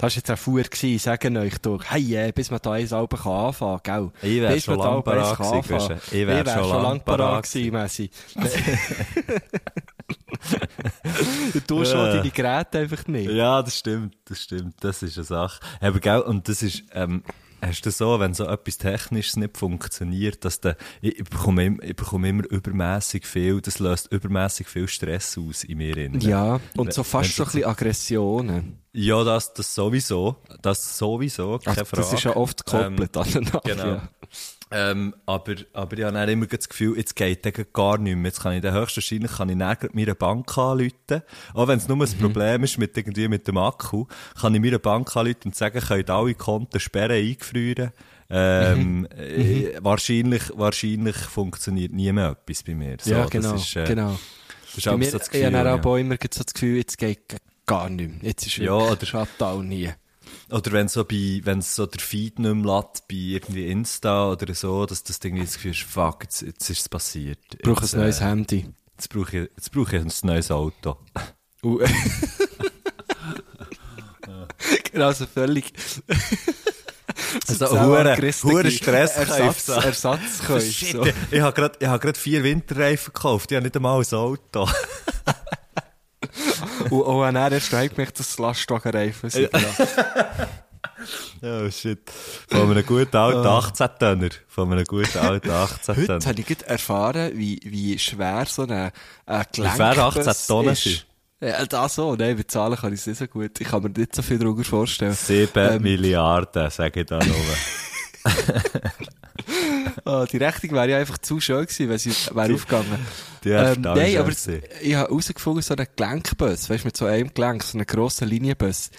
Das war jetzt ein Fuhr, gewesen, sagen euch doch. Hey, äh, bis man da eins Alben kann anfangen, gell? Ich wär Bis schon man da lang Alben eins parat kann gewesen. Ich wär wär schon lang lang parat gewesen, Messi. du schon Ja. deine Geräte einfach nicht. Ja, das stimmt, das stimmt. Das ist eine Sache. Aber gell, und das ist, ähm, hast du so, wenn so etwas Technisches nicht funktioniert, dass der, ich, ich, bekomme, im- ich bekomme immer übermäßig viel, das löst übermäßig viel Stress aus in mir. innen. Ja, und so fast so ein bisschen Aggressionen. Ja, das, das sowieso. Das sowieso, keine Also, Frage. das ist ja oft gekoppelt aneinander. Genau. Ja. Ähm, aber, aber ich habe dann immer das Gefühl, jetzt geht dann gar nicht mehr. Jetzt kann ich dann höchstwahrscheinlich kann ich dann gerade meine Bank anrufen. Auch wenn es nur ein Problem ist mit, irgendwie mit dem Akku, kann ich meine Bank anrufen und sagen, könnt alle Konten sperren, eingefrieren. Ähm, äh, wahrscheinlich, wahrscheinlich funktioniert nie mehr etwas bei mir. So, ja, das genau, ist, äh, genau. Das ist Bei mir, so das ich Gefühl. habe ja. aber auch immer so das Gefühl, jetzt geht gar nicht mehr. Jetzt ist Ja, oder- Shutdown hier. Oder wenn so bei, wenn so der Feed nicht mehr lädt, bei irgendwie Insta oder so, dass das Ding jetzt das Gefühl ist, fuck, jetzt, jetzt ist es passiert. Ich brauche ein neues äh, Handy. Jetzt brauche ich, jetzt brauche ich ein neues Auto. Uh. genau, so völlig. Also, so hure, hure Stresskäufe. Ersatzkäufe. Shit, so. ich, ich habe gerade, ich habe gerade vier Winterreifen gekauft. Ich habe nicht einmal ein Auto. Und auch an er erst gemerkt, dass es Lastwagenreifen sind. Oh shit. Von einem guten alten 18-Tönner. Von einem guten alten Heute 18-Tönner. habe ich gerade erfahren, wie, wie schwer so ein, ein schwer Gelenkbus 18 Tonnen ist. Ja, das so. Nein, bezahlen kann ich es nicht so gut. Ich kann mir nicht so viel darüber vorstellen. Sieben Ähm, Milliarden, sage ich da nur. Ah, die Rechnung wäre ja einfach zu schön gewesen, wenn sie wäre aufgegangen. Die ähm, nein, aber gewesen. ich habe herausgefunden, so ein Gelenkbus, weißt du, mit so einem Gelenk, so einem grossen Linienbus,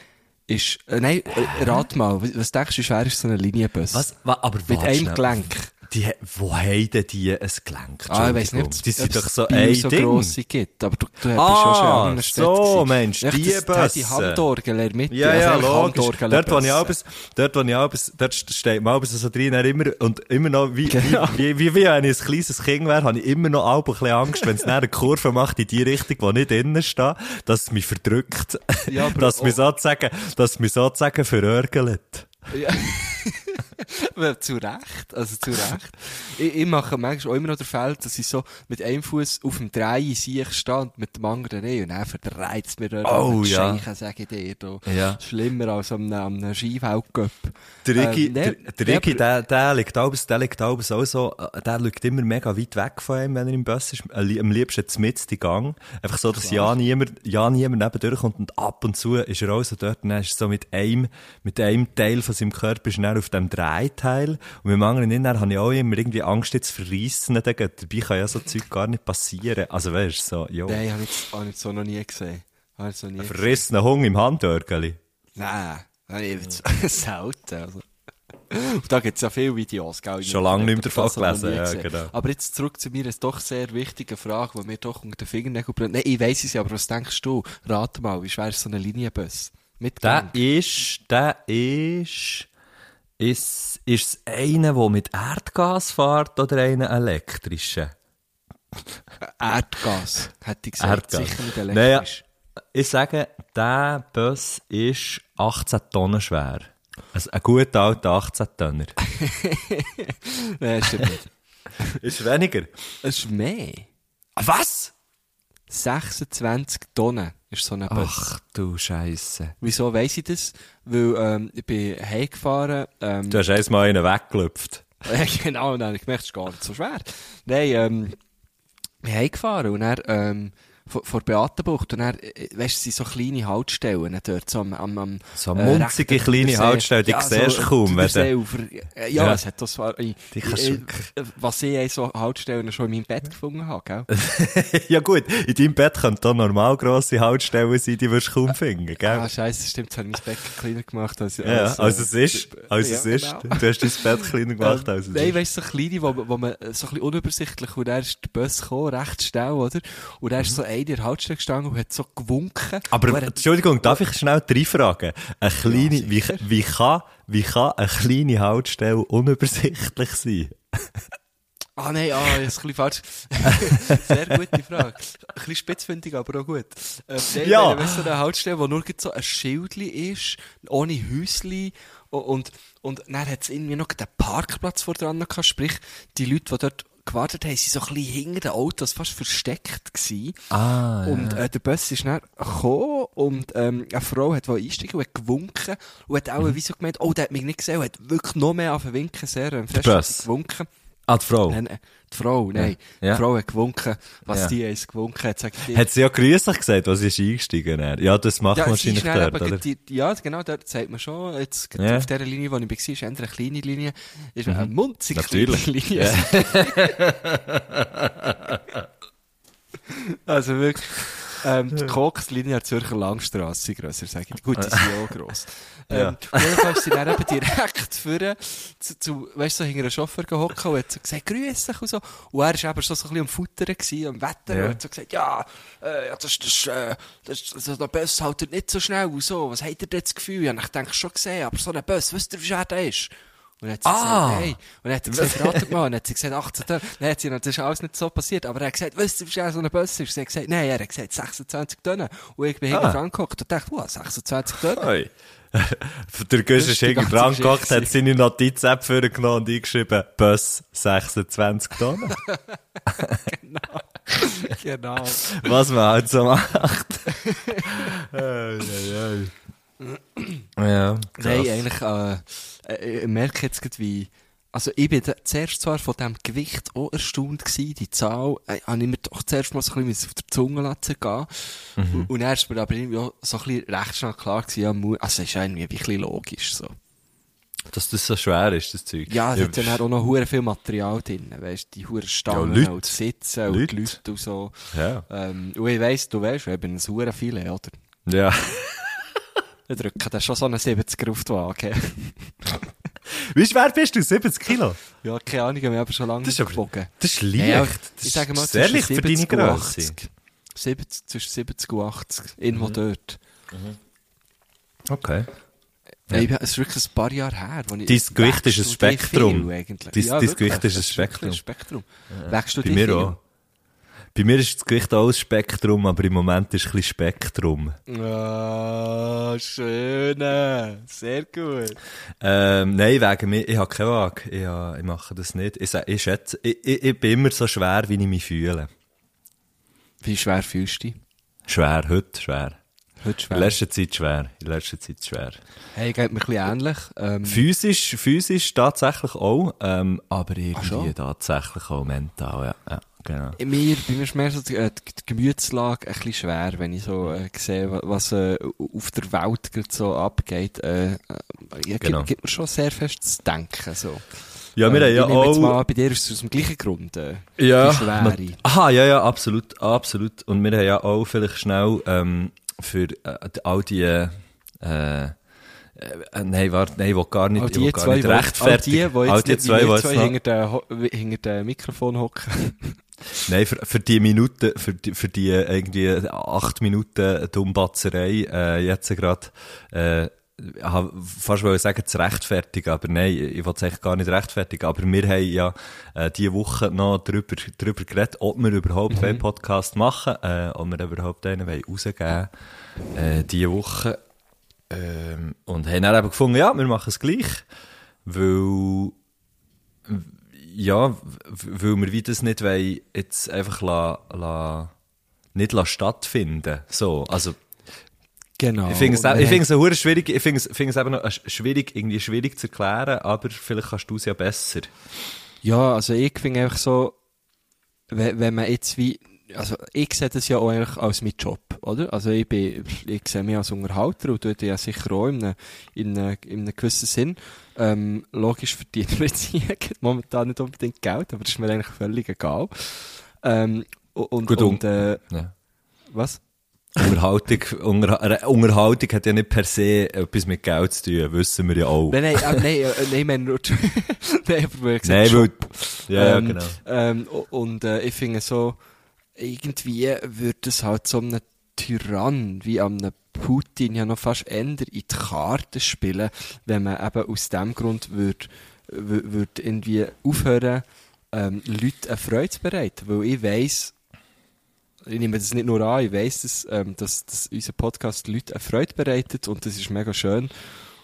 ist, äh, nein, äh, rat mal, was was denkst du, wie schwer ist so ein Linienbus? Was? Wa- Aber Mit einem schnell. Gelenk. Die, wo haben denn die ein Gelenk? Ah, ich weiss nicht, Die sind doch so ein so Ding. grosse gibt, aber du, du bist Ah, ja schon in anderen Städten so, gewesen. Mensch, die das- das hat Die. Handorgel Mitte. Ja, also ja, eigentlich logisch. Dort, wo ich abends, dort, wo ich abends, dort steht man abends so drin, immer, und immer noch, wie, Genau. wie, wie, wie wenn ich ein kleines Kind wäre, habe ich immer noch auch ein bisschen Angst, wenn es eine Kurve macht in die Richtung, wo nicht innen steht, dass es mich verdrückt. Ja, aber dass es mich sozusagen, dass es mich sozusagen verärgert. Ja. Weil zu Recht, also zu Recht. Ich, ich mache manchmal auch immer noch den Fall, dass ich so mit einem Fuß auf dem Drei Sieg stehe und mit dem anderen nicht. Und dann verdreht es mir dort Oh, ja. Scheichen, sage ich dir. Da. Ja. Schlimmer als am, am Skiweltcup. Der Rigi, Ähm, der, nee, der Rigi, der, der liegt abends, der liegt abends auch so, äh, der liegt immer mega weit weg von ihm, wenn er im Bus ist. Äh, Am liebsten mitten im Gang. Einfach so, dass ja niemand, ja niemand neben durchkommt und ab und zu ist er auch so dort und dann ist so mit einem, mit einem Teil von seinem Körper ist er auf dem Drehteil und mit dem anderen dann habe ich auch immer irgendwie Angst, jetzt zu verreissen. Dabei kann ja so Zeug gar nicht passieren. Also weißt du, so, jo. Nein, habe ich, hab so noch nie gesehen. So nie Ein verrissener Hung im Handörgeli. Nein, habe ich selten. Also. Und da gibt es ja viele Videos, gell? Schon lange nicht mehr davon gelesen, ja, genau. Aber jetzt zurück zu mir, eine doch sehr wichtige Frage, die mir doch unter den Fingernägeln brennt. Nein, ich weiss es ja, aber was denkst du? Rate mal, wie schwer ist so ein Linienbus? Mit Der ist, der ist, ist, ist es einer, der mit Erdgas fährt oder einer elektrischen? Erdgas, hätte ich gesagt. Erdgas. Sicher nicht Nein, elektrisch. Ich sage, der Bus ist 18 Tonnen schwer. Also ein guter alter 18 Tonner. Nein, stimmt nicht. ist weniger. Es ist mehr. Was? 26 Tonnen ist so ein Bus. Ach du Scheiße. Wieso weiss ich das? Weil ähm, ich bin heimgefahren. Ähm, Du hast einmal einen weggelüpft. Genau, und dann habe ich gemerkt, es ist gar nicht so schwer. Nein, ähm, wir haben gefahren und dann, ähm, vor, vor Beatenbucht und dann, äh, weißt du, sind so kleine Haltestellen dort, so am, am, am So äh, munzige kleine Übersee. Haltestellen, die Ja, siehst du so, kaum, wenn der du- Seeufer. Äh, Ja, Ja. es hat das äh, Die kannst äh, du- was ich so Haltestellen schon in meinem Bett gefunden habe, gell? ja gut, in deinem Bett könnte da normal grosse Haltestellen sein, die wirst du kaum finden, gell? Ah, scheiße, stimmt, jetzt habe ich mein Bett kleiner gemacht als, ja, als, äh, also es ist, also ja, es ist, genau. du hast dein Bett kleiner gemacht, als es Nein, ist. weißt du, so kleine, wo, wo man äh, so ein bisschen unübersichtlich, und dann ist der Bus gekommen, recht schnell, oder? Und dann ist so einer in der Haltestelle gestanden und hat so gewunken. Aber, er hat- Entschuldigung, darf ich schnell drei fragen? Eine kleine, Ja, wie, wie kann, wie kann eine kleine Haltestelle unübersichtlich sein? Ah, nein, ah, das ist ein bisschen falsch. Sehr gute Frage. Ein bisschen spitzfindig, aber auch gut. Ähm, nein, Ja. Wenn so eine Haltestelle, wo nur so ein Schildli ist, ohne Häusli, und, und, und dann hat es irgendwie noch den Parkplatz vor dran gehabt, sprich, die Leute, die dort gewartet haben, sind so ein bisschen hinter den Autos fast versteckt gewesen. Ah, Und äh, der Bus ist dann gekommen und ähm, eine Frau hat einsteigen und hat gewunken und hat auch wie so gemeint, oh, der hat mich nicht gesehen und hat wirklich noch mehr auf winken, sehr ähm, fest gewunken. Ah, die Frau. Nein, nein, die Frau, nein. Ja. Die Frau hat gewunken, was Ja. die eins gewunken hat, sag ich dir. Hat sie ja grüßlich gesagt, was ist eingestiegen? dann? Ja, das macht ja, man wahrscheinlich dort, oder? die, die- ja, genau, dort sagt man schon, jetzt Ja. auf der Linie, wo ich war, ist eine kleine Linie, ist eine munzig Natürlich. kleine Linie. also wirklich, ähm, die Kokslinie Zürcher Langstrasse grösser, sage ich. Gut, die sind ja auch gross. Ja. Ähm, und jedenfalls sind dann eben direkt vorne zu, zu weißt du, so hinter einem Chauffeur gehockt und hat so gesagt, grüß dich und so. Und er war eben schon so ein bisschen am Futtern gewesen, am Wetter, Ja. und hat so gesagt, ja, äh, ja, das, das, äh, das, das, der Bus haltet nicht so schnell und so. Was habt ihr denn das Gefühl? Ja, ich denke schon gesehen, aber so ein Bus, wisst ihr, wie schwer der ist? Und dann hat sie Ah. gesagt, hey. Und dann hat er gesagt, ratet mal. Und dann hat sie gesagt, 18 Tonnen. Dann hat sie, gesagt, das ist alles nicht so passiert. Aber er hat gesagt, wisst ihr, wie schwer so ein Bus ist? Sie hat gesagt, nein, er hat gesagt, 26 Tonnen. Und ich bin hinten Ah. dran geguckt und dachte, wow, 26 Tonnen. Der Das ist hinten dran gehockt, hat seine Notiz-App vorgenommen und eingeschrieben, Bus 26 Tonnen. genau. Was man halt so macht. Ei, ei, ei. ja, krass. Nein, eigentlich, äh, äh, ich merke jetzt gerade, wie, also ich bin zuerst zwar von dem Gewicht auch erstaunt gewesen, die Zahl, äh, habe ich mir doch zuerst mal so ein bisschen auf der Zunge lassen gehen. Mhm. Und, dann ist mir aber irgendwie auch so ein bisschen recht schnell klar gewesen, ja, also ist irgendwie ein bisschen logisch, so. Dass das so schwer ist, das Zeug. Ja, es hat ja auch noch hure viel Material drin, weißt die hure Stangen Leute. und Sitzen und Leute. die Leute und so. Ja. Ähm, und ich weiss, du weißt, wir haben ein hure viele, oder? Ja. Drücken da schon so einen 70er auf die Waage. Wie schwer bist du? 70 Kilo? ja, keine Ahnung, wir haben schon lange Das ist aber- gewogen. Das ist leicht. Ja, das ich sage mal, ist sehr zwischen leicht für deine 70 und Größe. 80. 70, zwischen 70 und 80. Irgendwo Mhm. dort. Okay. Ja. Es ist wirklich ein paar Jahre her. Wo ich, Dein Gewicht ist ein Spektrum. Dein- wirklich, Gewicht ist ein Spektrum. ein Spektrum. Wächst du Bei mir viel? auch. Bei mir ist das Gewicht auch ein Spektrum, aber im Moment ist es ein bisschen Spektrum. Ah, schön. Sehr gut. Ähm, nein, wegen mir, ich habe keine Waage. Ich, ich mache das nicht. Ich, ich schätze, ich, ich, ich bin immer so schwer, wie ich mich fühle. Wie schwer fühlst du dich? Schwer, heute schwer. Heute In schwer. letzter Zeit schwer. In letzter Zeit schwer. Hey, geht mir ein bisschen ähnlich. Ähm, Physisch, physisch tatsächlich auch, ähm, aber irgendwie tatsächlich auch mental, ja. ja genau. Mir, bei mir ist mehr so die, äh, die Gemütslage ein bisschen schwer, wenn ich so äh, sehe, wa- was äh, auf der Welt gerade so abgeht. Äh, äh, ja, Genau. gibt, gibt mir schon sehr fest zu denken. So. Ja, wir Äh, haben ja nehme jetzt auch... mal an, bei dir ist es aus dem gleichen Grund. Äh, Ja, aha, ja, ja, absolut, absolut. Und wir haben ja auch vielleicht schnell ähm, für äh, die- all die, äh, nein, warte, nein, ich will gar nicht, die gar zwei, nicht wo- all rechtfertigen. die, All jetzt die zwei, die wir jetzt zwei noch, hinter dem Ho- hinter dem Mikrofon hocken. nein, für, für die Minuten, für die, für die äh, irgendwie acht Minuten Dummbatzerei, äh, jetzt gerade, äh, ich hab fast wollte sagen, zu rechtfertigen, aber nein, ich will es eigentlich gar nicht rechtfertigen, aber wir haben ja äh, diese Woche noch drüber, drüber geredet, ob wir überhaupt Mhm. einen Podcast machen, äh, ob wir überhaupt einen wollen rausgeben äh, diese Woche. Ähm, und haben dann eben gefunden, ja, wir machen es gleich, weil ja, weil wir wie das nicht wollen, jetzt einfach la, la, nicht la stattfinden. So, also, Genau. ich finde es, ich finde es, hure schwierig, ich finde es, finde es eben noch schwierig, irgendwie schwierig zu erklären, aber vielleicht kannst du es ja besser. Ja, also ich finde einfach so, wenn, wenn man jetzt wie also ich sehe das ja auch eigentlich als mein Job, oder? Also ich bin, ich sehe mich als Unterhalter und tue ja sicher auch in einem, in einem, in einem gewissen Sinn. Ähm, logisch verdienen wir jetzt hier momentan nicht unbedingt Geld, aber das ist mir eigentlich völlig egal. Ähm, und, Gut, und, äh, Ja. was? Unterhaltung, Unter Unterhaltung hat ja nicht per se etwas mit Geld zu tun, wissen wir ja auch. Nein, nein, äh, nein, äh, nein, ich meine nur, nein, aber weil ich gesagt Nein, weil, ja, ja, Ähm, genau. Ähm, und äh, ich finde so, irgendwie würde es halt so einem Tyrann wie einem Putin ja noch fast eher in die Karten spielen, wenn man eben aus dem Grund würde wür- würd irgendwie aufhören, ähm, Leute eine Freude zu bereiten. Weil ich weiss, ich nehme das nicht nur an, ich weiss, dass, ähm, dass, dass unser Podcast Leute eine Freude bereitet und das ist mega schön.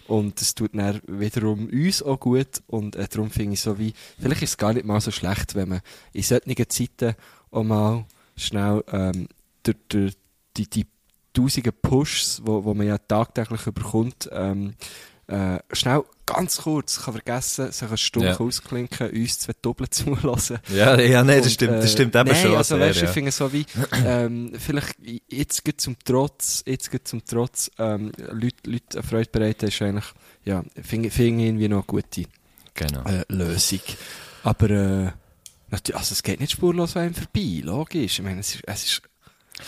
Und das tut dann wiederum uns auch gut. Und äh, darum finde ich so wie, vielleicht ist es gar nicht mal so schlecht, wenn man in solchen Zeiten auch mal schnell ähm, durch, durch die, die tausenden Pushs, wo, wo man ja tagtäglich überkommt, ähm, äh, schnell ganz kurz kann vergessen, sich eine Stunde Ja. ausklinken, uns zwei Doppel zulassen. Ja, ja, nein, das stimmt, äh, das stimmt eben nein, schon also, weißt, ja. ich finde so wie, ähm, vielleicht jetzt geht zum Trotz, jetzt geht zum Trotz, ähm, Leute, Leute eine Freude bereiten, ist eigentlich, ja, finde ich irgendwie noch eine gute Genau. äh, Lösung. Aber, äh, natürlich, also es geht nicht spurlos an einem vorbei, logisch. Ich meine, es ist, es ist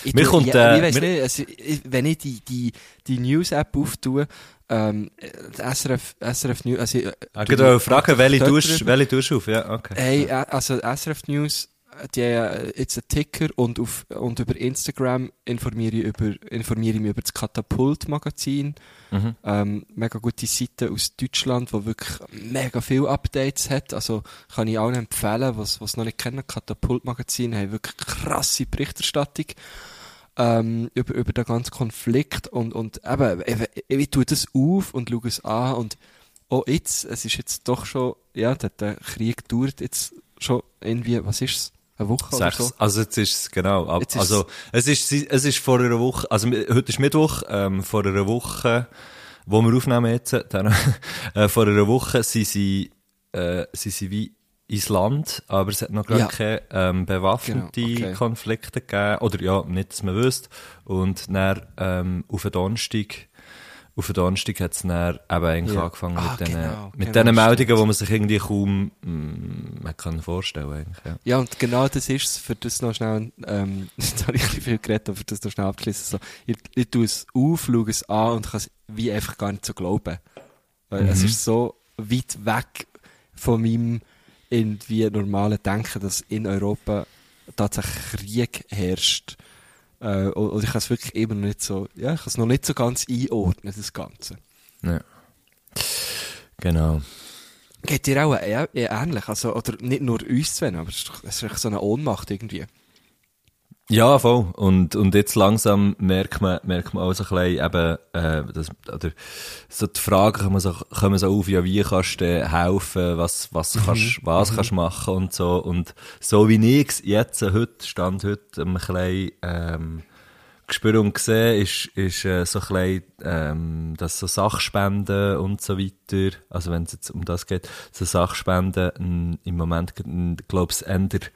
ich Mir kommt, ja, äh, ich weiss nicht, es, ich, wenn ich die, die, die News-App auftue, ähm, SRF, SRF News, also, äh, Ah, ich wollte fragen, welche tust, drüber- welche tust du auf? Ja, okay. Hey, äh, also SRF News, äh, die äh, jetzt einen Ticker und, auf, und über Instagram informiere ich, über, informiere ich mich über das Katapult-Magazin. Mhm. Ähm, mega gute Seite aus Deutschland, die wirklich mega viele Updates hat. Also kann ich allen empfehlen, was was noch nicht kennen. Katapult-Magazin haben wirklich krasse Berichterstattung ähm, über, über den ganzen Konflikt. Und, und eben, ich, ich, ich tue das auf und schaue es an und auch jetzt, es ist jetzt doch schon, ja, der, der Krieg dauert jetzt schon irgendwie, was ist es? Eine Woche oder Sechs. so? Also jetzt ist es, genau. Jetzt ist also es ist, es ist vor einer Woche, also heute ist Mittwoch, ähm, vor einer Woche, wo wir aufnehmen jetzt, dann, äh, vor einer Woche sind sie, äh, sind sie wie ins Land, aber es hat noch gar Ja. keine ähm, bewaffnete Genau, okay. Konflikte gegeben. Oder ja, nicht, dass man wüsste. Und dann ähm, auf den Donnerstag, auf den Donnerstag hat es dann eben eigentlich Ja. angefangen Ah, mit diesen genau, mit genau, diesen Meldungen, wo man sich irgendwie kaum mm, man kann vorstellen eigentlich, ja. Ja, und genau das ist es, für das noch schnell, ähm, jetzt habe ich ein viel geredet, aber für das noch schnell abschließen. So, ich, ich tue es auf, schaue es an und kann es wie einfach gar nicht so glauben. Weil es Mhm. ist so weit weg von meinem irgendwie normalen Denken, dass in Europa tatsächlich Krieg herrscht. Äh, und, ich kann es wirklich immer noch nicht so, ja, ich kann es noch nicht so ganz einordnen, das Ganze. ja. Genau. Geht dir auch ähnlich, also, oder nicht nur uns zwei, aber es ist, es ist so eine Ohnmacht irgendwie. Ja, voll. Und, und jetzt langsam merkt man, merkt man auch so ein bisschen eben, äh, das, oder, so die Frage kommen so, kommen so auf, ja, wie kannst du helfen, was, was kannst, was kannst du machen und so. Und so wie ich jetzt, äh, heute, stand heute, ein bisschen, ähm, gespürt und gesehen, ist, ist, äh, so ein bisschen, ähm, dass so Sachspenden und so weiter, also wenn es jetzt um das geht, so Sachspenden, im Moment, glaube ich, ändert,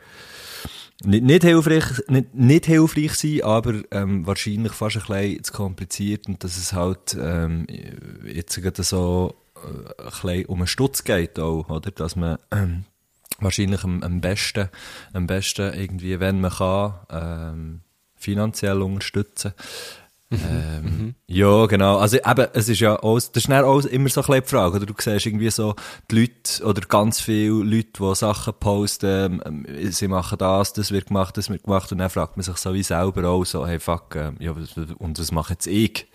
nicht, nicht hilfreich, nicht, nicht hilfreich sein, aber ähm, wahrscheinlich fast ein bisschen zu kompliziert und dass es halt ähm, jetzt gerade so äh, ein bisschen um einen Stutz geht auch, oder? Dass man ähm, wahrscheinlich am, am besten, am besten irgendwie, wenn man kann, ähm, finanziell unterstützen. Ähm, Ja, genau. Also eben, es ist ja auch, das ist dann auch immer so ein bisschen die Frage, oder du siehst irgendwie so die Leute, oder ganz viele Leute, die Sachen posten, ähm, sie machen das, das wird gemacht, das wird gemacht, und dann fragt man sich so wie selber auch so, hey fuck, ähm, ja, und was mache jetzt ich,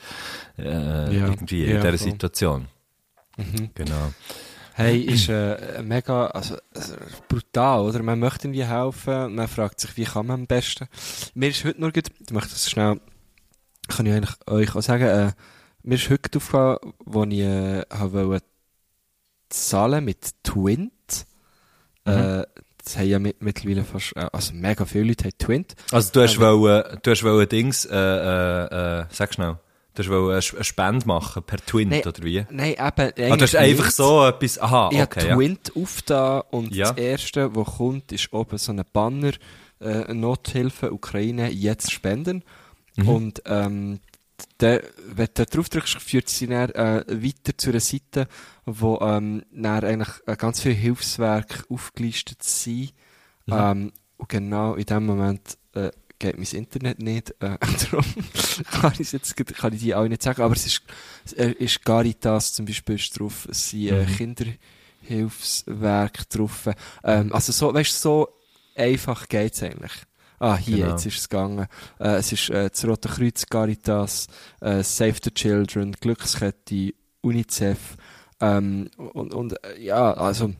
äh, Ja. irgendwie in Ja, dieser voll. Situation. Genau. Hey, ist äh, mega, also, also brutal, oder? Man möchte irgendwie helfen, man fragt sich, wie kann man am besten. Mir ist heute nur gut, ich möchte das schnell, kann ich eigentlich euch auch sagen, äh, mir ist heute aufgefallen, wo ich äh, habe wollte zahlen mit Twint. Äh, das haben ja mit, mittlerweile fast, äh, also mega viele Leute haben Twint. Also du hast Aber- wollen, du hast wollen Dings, äh, äh, äh, sag schnell, du hast eine Sp- eine Spende machen per Twint, Nein, oder wie? Nein, eben, Ah, du hast einfach nicht. so etwas, aha, Ich okay, habe ja. Twint aufgetan und Ja. das erste, was kommt, ist oben so ein Banner äh, Nothilfe Ukraine jetzt spenden. Und ähm, der, wenn du drauf drückst, führt sie dann äh, weiter zu einer Seite, wo ähm, dann eigentlich äh, ganz viele Hilfswerke aufgelistet sind. Ähm, und genau in dem Moment äh, geht mein Internet nicht. Äh, darum kann ich jetzt kann ich die auch nicht sagen. Aber es ist, es äh, ist Caritas zum Beispiel ist drauf. Es sind äh, Kinderhilfswerke drauf. Ähm, also so, weißt du, so einfach geht's eigentlich. Ah, hier, Genau. jetzt ist es gegangen. Äh, es ist äh, das Rote Kreuz, Caritas, äh, Save the Children, Glückskette, UNICEF. Ähm, und, und äh, ja, also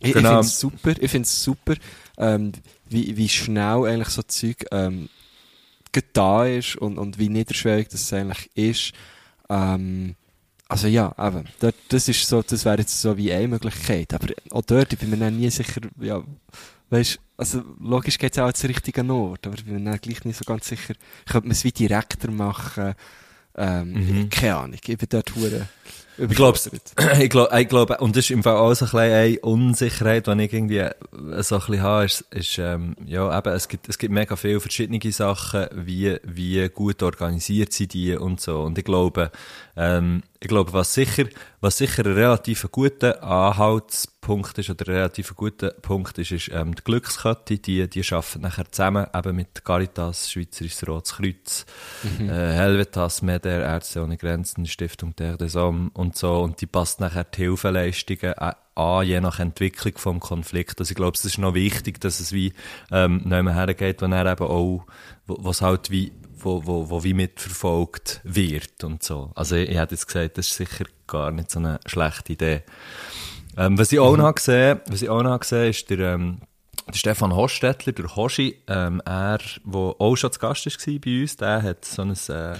ich, ich Genau. finde es super, ich finde es super, ähm, wie, wie schnell eigentlich so Zeug ähm, da ist und, und wie niederschwellig das eigentlich ist. Ähm, also ja, eben, dort, das ist so, das wäre jetzt so wie eine Möglichkeit, aber auch dort, ich bin mir nie sicher, ja, weißt, also logisch geht es auch zum richtigen Ort, aber ich bin mir gleich nicht so ganz sicher, könnte man es wie direkter machen, ähm, Mhm. keine Ahnung, ich bin dort hure Ich glaube, überfordert. ich glaube, ich glaube, und das ist im Fall auch so ein bisschen eine Unsicherheit, die ich irgendwie äh, so ein bisschen habe, ist, ist ähm, ja, eben, es gibt, es gibt mega viele verschiedene Sachen, wie, wie gut organisiert sind die und so. Und ich glaube, ähm, ich glaube, was sicher, was sicher ein relativ guter Anhaltspunkt ist, oder ein relativ guter Punkt ist, ist, ähm, die Glückskette, die, die arbeiten nachher zusammen, eben mit Caritas, Schweizerisches Rotes Kreuz, äh, Helvetas, Meder, Ärzte ohne Grenzen, Stiftung Terre des Hommes und so, und die passt nachher die Hilfeleistungen an, je nach Entwicklung vom Konflikt. Also ich glaube, es ist noch wichtig, dass es wie, ähm, nicht mehr hergeht, wo er eben auch, was halt wie, wo, wo, wo wie mitverfolgt wird und so. Also ich, ich hätte jetzt gesagt, das ist sicher gar nicht so eine schlechte Idee. Ähm, was ich auch noch gesehen, was ich auch noch gesehen, ist der, ähm, der Stefan Hostetler, der Hoshi, ähm, er, wo auch schon zu Gast war bei uns, der hat so ein, äh,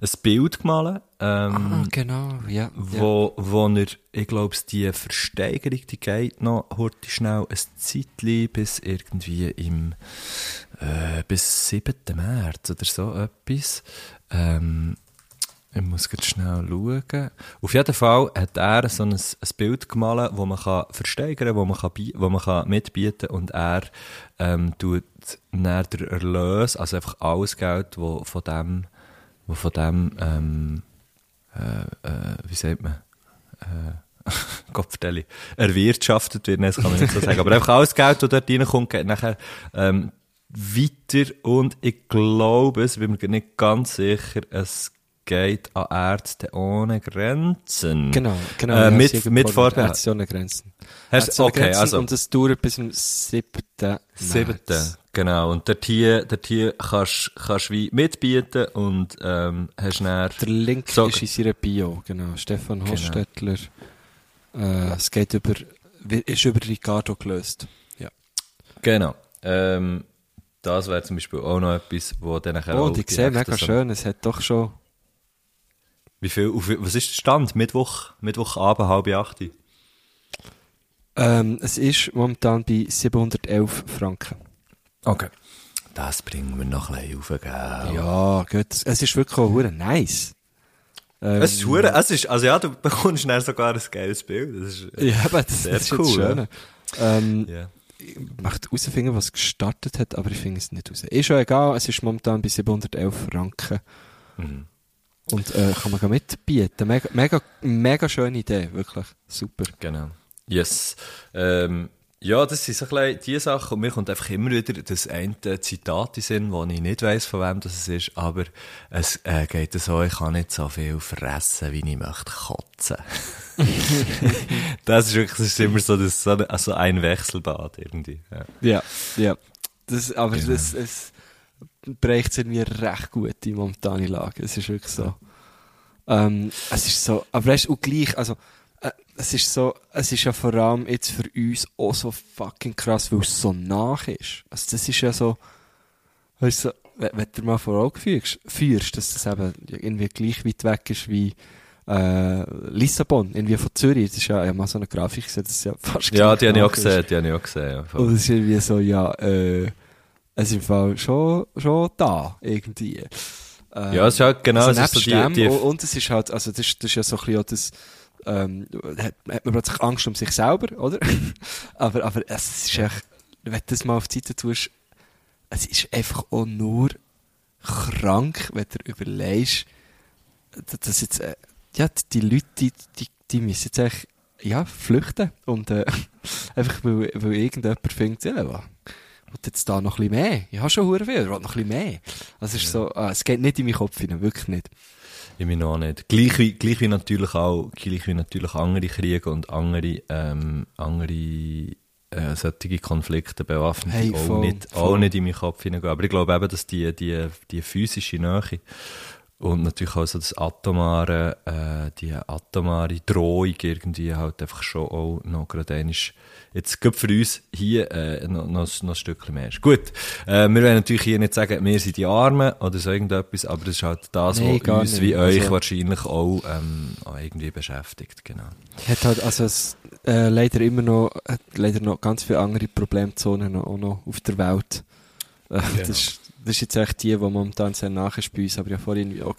ein Bild gemalt, ähm, Ah, genau, ja. ja. wo, wo er, ich glaube, die Versteigerung, die geht noch heute schnell ein Zeitchen bis irgendwie im, äh, bis 7. März oder so etwas. Ähm, ich muss gerade schnell schauen. Auf jeden Fall hat er so ein, ein Bild gemalt, wo man kann versteigern kann, wo man, kann, wo man kann mitbieten und er ähm, tut dann der Erlös, also einfach alles Geld, wo von dem, wo von dem ähm, äh, äh, wie sagt man, äh, Kopfdeli, erwirtschaftet wird, das kann man nicht so sagen, aber einfach alles Geld, das dort reinkommt, geht nachher ähm, weiter. Und ich glaube, es bin mir nicht ganz sicher, es geht an Ärzte ohne Grenzen. Genau, genau. Äh, mit, mit Vorbehalt. Ärzte ohne Grenzen. Hast- Ärzte ohne okay, Grenzen also. Und es dauert bis zum 7. Siebten, März. genau. Und dort hier, dort hier kannst, kannst wie mitbieten und, ähm, hast dann, Der Link So- ist in seiner Bio, genau. Stefan Hostetler. Äh, es geht über, ist über Ricardo gelöst. Ja. genau, ähm, das wäre zum Beispiel auch noch etwas, wo dann Oh, auch und ich sehe, direkt mega schön, es hat doch schon, Wie viel, auf, was ist der Stand? Mittwoch, Mittwochabend, halb acht? ähm, es ist momentan bei 711 Franken. Okay. Das bringen wir noch ein bisschen rauf, gell? Ja, gut. Es ist wirklich auch hure nice. Ähm, Es ist hure, es ist, also ja, du bekommst dann sogar ein geiles Bild. Das ist, Ja, aber das, Sehr das ist cool, schön. Ähm, ja. ich möchte herausfinden, was gestartet hat, aber ich finde es nicht raus. Ist schon egal, es ist momentan bei 711 Franken. Mhm. Und äh, kann man mitbieten. Mega, mega, mega schöne Idee, wirklich. Super. Genau. Yes. Ähm, ja, das sind so ein die Sachen. Und mir kommt einfach immer wieder das eine Zitat in Sinn, wo ich nicht weiss, von wem das ist, aber es äh, geht so, ich kann nicht so viel fressen, wie ich möchte kotzen. das ist wirklich, das ist immer so, das, also ein Wechselbad irgendwie. Ja. Ja, ja. Das, aber Genau. das, es bereicht es irgendwie recht gut, die momentane Lage. Es ist wirklich so. Ähm, es ist so, aber weißt du, gleich, also, äh, es ist so, es ist ja vor allem jetzt für uns auch so fucking krass, weil es so nach ist. Also, das ist ja so, weißt du, so, wenn, wenn du mal vor Augen führst, führst, dass das eben irgendwie gleich weit weg ist wie, äh, Lissabon, irgendwie von Zürich. Das ist ja, ich habe mal so eine Grafik gesehen, das ist ja fast Ja, die habe ich auch gesehen, die habe ich auch gesehen. Ja, voll. Und es ist irgendwie so, ja, äh, es ist im Fall schon, schon da, irgendwie. Äh, Ja, es ist halt genau, also es ist so die, die, und, und es ist halt, also das, ist- das ist ja so ein bisschen auch das, ähm, hat, hat man plötzlich Angst um sich selber, oder? aber, aber es ist echt, wenn du das mal auf die Seite tust, es ist einfach auch nur krank, wenn du überlegst, dass- dass jetzt, äh, ja, die Leute, die, die, die müssen jetzt echt, ja, flüchten. Und, äh, einfach weil, weil irgendjemand findet, ja, Und jetzt da noch ein bisschen mehr. Ich habe schon hure viel, ich will noch ein bisschen mehr. Also es ist so, ah, es geht nicht in meinen Kopf hinein, wirklich nicht. Ich mich noch nicht. Gleich wie, gleich wie natürlich auch, gleich wie natürlich andere Kriege und andere, ähm, andere, äh, solche Konflikte bewaffnet, Hey, die auch voll, nicht, voll. auch nicht in meinen Kopf hineingehen. Aber ich glaube eben, dass die, die, die physische Nähe und natürlich auch so das atomare, äh, die atomare Drohung irgendwie halt einfach schon auch noch gerade einmal, jetzt gerade für uns hier, äh, noch, noch, noch ein Stückchen mehr ist. Gut, äh, wir wollen natürlich hier nicht sagen, wir sind die Armen oder so irgendetwas, aber das ist halt das, Nee, was uns nicht. wie euch Also- wahrscheinlich auch, ähm, auch irgendwie beschäftigt, genau. Hat halt, also es, äh, leider immer noch, hat leider noch ganz viele andere Problemzonen auch noch auf der Welt. Äh, das, ist, das ist jetzt echt die, die momentan sehr nach ist bei uns, aber ich habe vorhin auch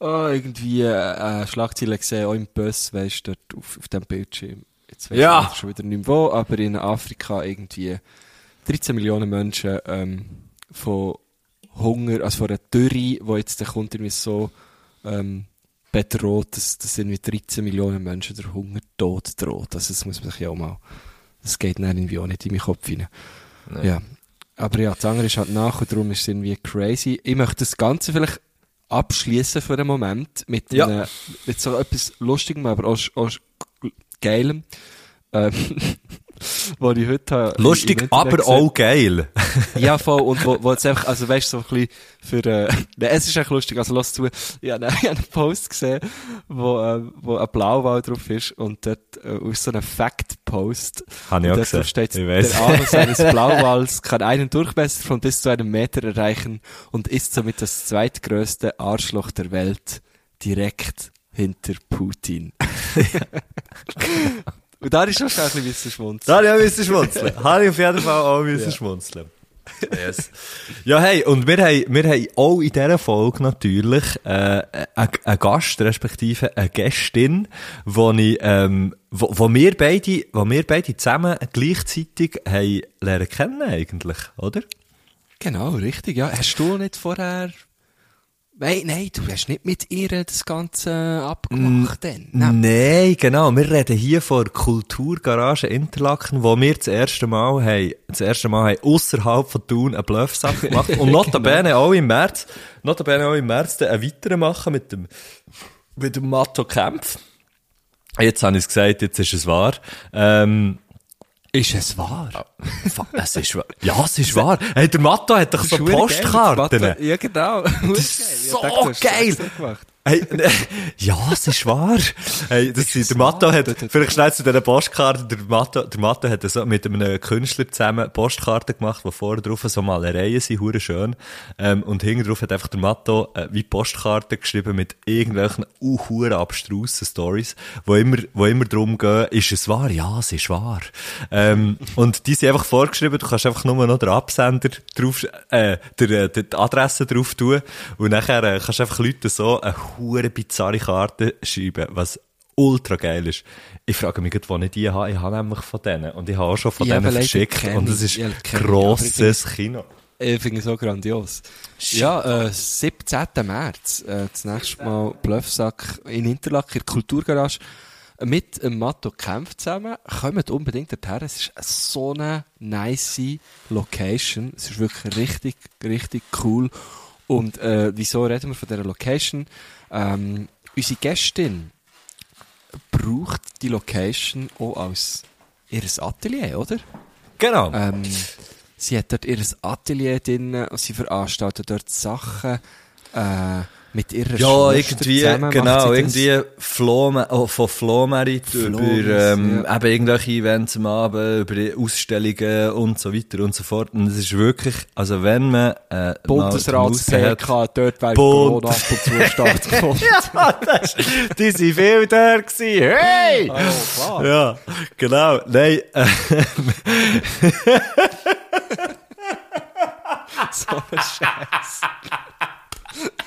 oh, irgendwie äh, äh, Schlagzeilen gesehen, auch im Bus, weißt du, dort auf, auf dem Bildschirm. Jetzt weiss Ja. ich schon wieder nicht wo, aber in Afrika irgendwie 13 Millionen Menschen ähm, von Hunger, also von einer Dürre, die jetzt der kommt irgendwie so ähm, bedroht, dass, dass irgendwie 13 Millionen Menschen der Hungertod droht. Also das muss man sich ja auch mal, das geht dann irgendwie auch nicht in meinen Kopf. Nee. Ja. Aber ja, das andere ist halt nach und darum ist es irgendwie crazy. Ich möchte das Ganze vielleicht abschließen für einen Moment mit, Ja. einem, mit so etwas Lustigem, aber auch, auch Geilem. Ähm, wo ich heute Lustig, im aber gesehen- auch geil. ja, voll. Und wo, wo jetzt einfach, also weißt du, so ein bisschen für, äh, nein, es ist echt lustig, also lass zu. Ich habe ich habe einen Post gesehen, wo, äh, wo ein Blauwal drauf ist und dort, äh, aus so einem Fact-Post. Habe ich auch gesehen. steht, Ich weiss. der Anus eines Blauwals kann einen Durchmesser von bis zu einem Meter erreichen und ist somit das zweitgrößte Arschloch der Welt, direkt hinter Putin. Und da ist schon ein bisschen schmunzeln. Da habe ich auch müssen schmunzeln. habe ich auf jeden Fall auch müssen schmunzeln. Yes. Ja, hey, und wir haben, wir haben auch in dieser Folge natürlich, äh, einen einen Gast, respektive eine Gästin, wo ich, ähm, wo, wo wir beide, wo wir beide zusammen gleichzeitig haben lernen kennen eigentlich, oder? Genau, richtig, ja. Hast du nicht vorher... Nein, nein, du hast nicht mit ihr das Ganze abgemacht denn? Nein. Nein, genau. Wir reden hier von Kulturgarage Interlaken, wo wir das erste Mal haben, das erste Mal haben ausserhalb von Thun eine Bluffsache gemacht. Und notabene auch im März, notabene auch im März dann einen weiteren machen mit dem, mit dem Matto Kempf. Jetzt habe ich es gesagt, jetzt ist es wahr. Ähm, Ist es wahr? fuck, es ist wahr. Ja, es ist wahr. Hey, der Matto hat doch so Postkarten. Geil, Ja, genau. Das ist so geil. Hey, ja, es ist wahr. Hey, das ist, der Matto hat, vielleicht schnell zu diesen Postkarten, der Matto, der Matto hat so mit einem Künstler zusammen Postkarten gemacht, wo vorne drauf so Malereien sind, hure schön. Ähm, und hinten drauf hat einfach der Matto, äh, wie Postkarten geschrieben mit irgendwelchen uh, abstrusen Stories, wo immer, wo immer drum gehen, ist es wahr? Ja, es ist wahr. Ähm, und die sind einfach vorgeschrieben, du kannst einfach nur noch den Absender drauf, äh, der, äh, die Adresse drauf tun, und nachher äh, kannst du einfach Leute so eine hure bizarre Karte schreiben, was ultra geil ist. Ich frage mich gerade, wo ich die habe. Ich habe nämlich von denen. Und ich habe auch schon von Ja, denen verschickt. Und es ich- ist ja, kenne ich, grosses Kino. Ich finde es so grandios. Ja, äh, 17. März, äh, das nächste Mal Bluffsack in Interlaken, in der Kulturgarage, mit dem Matto Kempf zusammen. Kommt unbedingt dorthin. Es ist so eine nice Location. Es ist wirklich richtig, richtig cool. Und äh, wieso reden wir von dieser Location? Ähm, unsere Gästin braucht die Location auch als ihres Atelier, oder? Genau. Ähm, sie hat dort ihr Atelier drin und sie veranstaltet dort Sachen äh, mit ihrer Ja, Schwester irgendwie, zusammen macht genau, irgendwie Flohme, oh, von Flohmerit über ähm, ja. eben irgendwelche Events am Abend, über Ausstellungen und so weiter und so fort. Und es ist wirklich, also wenn man äh, Bundesrats-PK, dort wäre Bund- Corona ab und zu stattgefunden. ja, das, die sind viel da gewesen. Hey! oh, klar. Ja, genau. Nein, äh, so ein Scheiß.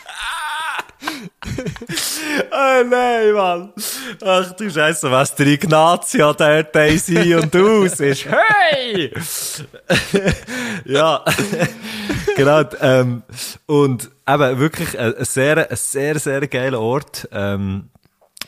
oh nein, Mann. Ach du Scheiße, was der Ignazio dort ein und aus ist. Hey! ja, genau. Ähm, und eben wirklich ein sehr, ein sehr, sehr geiler Ort, ähm,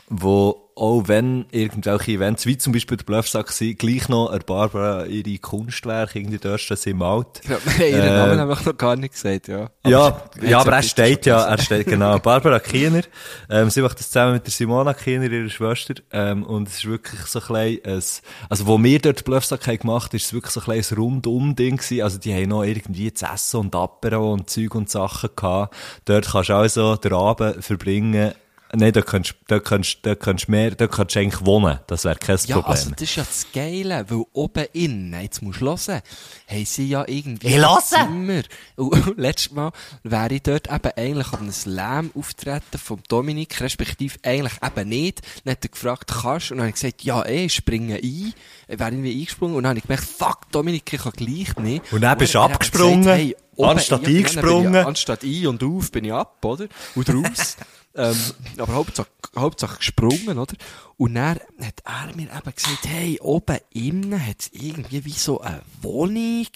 wo auch wenn irgendwelche Events, wie zum Beispiel der Bluffsack sind, gleich noch eine Barbara ihre Kunstwerke irgendwie dort sie malt. Ja, wir haben ihren Äh, Namen nämlich noch gar nicht gesagt, ja. ja, sie- ja, hat aber er steht ja, er steht, genau. Barbara Kiener, ähm, sie macht das zusammen mit der Simona Kiener, ihrer Schwester, ähm, und es ist wirklich so ein klein, ein, also wo wir dort Bluffsack haben gemacht, ist es wirklich so ein kleines Rundum-Ding gewesen, also die haben noch irgendwie zu essen und Apero und Zeug und Sachen gehabt. Dort kannst du also den Abend verbringen, Nein, da kannst, da kannst, da kannst mehr, da kannst du eigentlich wohnen. Das wäre kein Ja, Problem. also das ist ja das Geile, weil oben innen, jetzt musst du hören, haben sie ja irgendwie Ich höre! Zimmer. Und letztes Mal wäre ich dort eben eigentlich an einem Slam auftreten vom Dominik, respektive eigentlich eben nicht. Dann hat er gefragt, kannst du? Und dann habe ich gesagt, ja, eh, ich springe ein. Ich wäre irgendwie eingesprungen. Und dann habe ich gemerkt, fuck, Dominik, ich kann gleich nicht. Und dann bist du abgesprungen, gesagt, hey, oben- anstatt ja, dann eingesprungen. Ich, anstatt ein und auf bin ich ab, oder? Und raus. ähm, aber Hauptsache, Hauptsache gesprungen, oder? Und dann hat er mir eben gesagt, hey, oben innen hat es irgendwie wie so eine Wohnung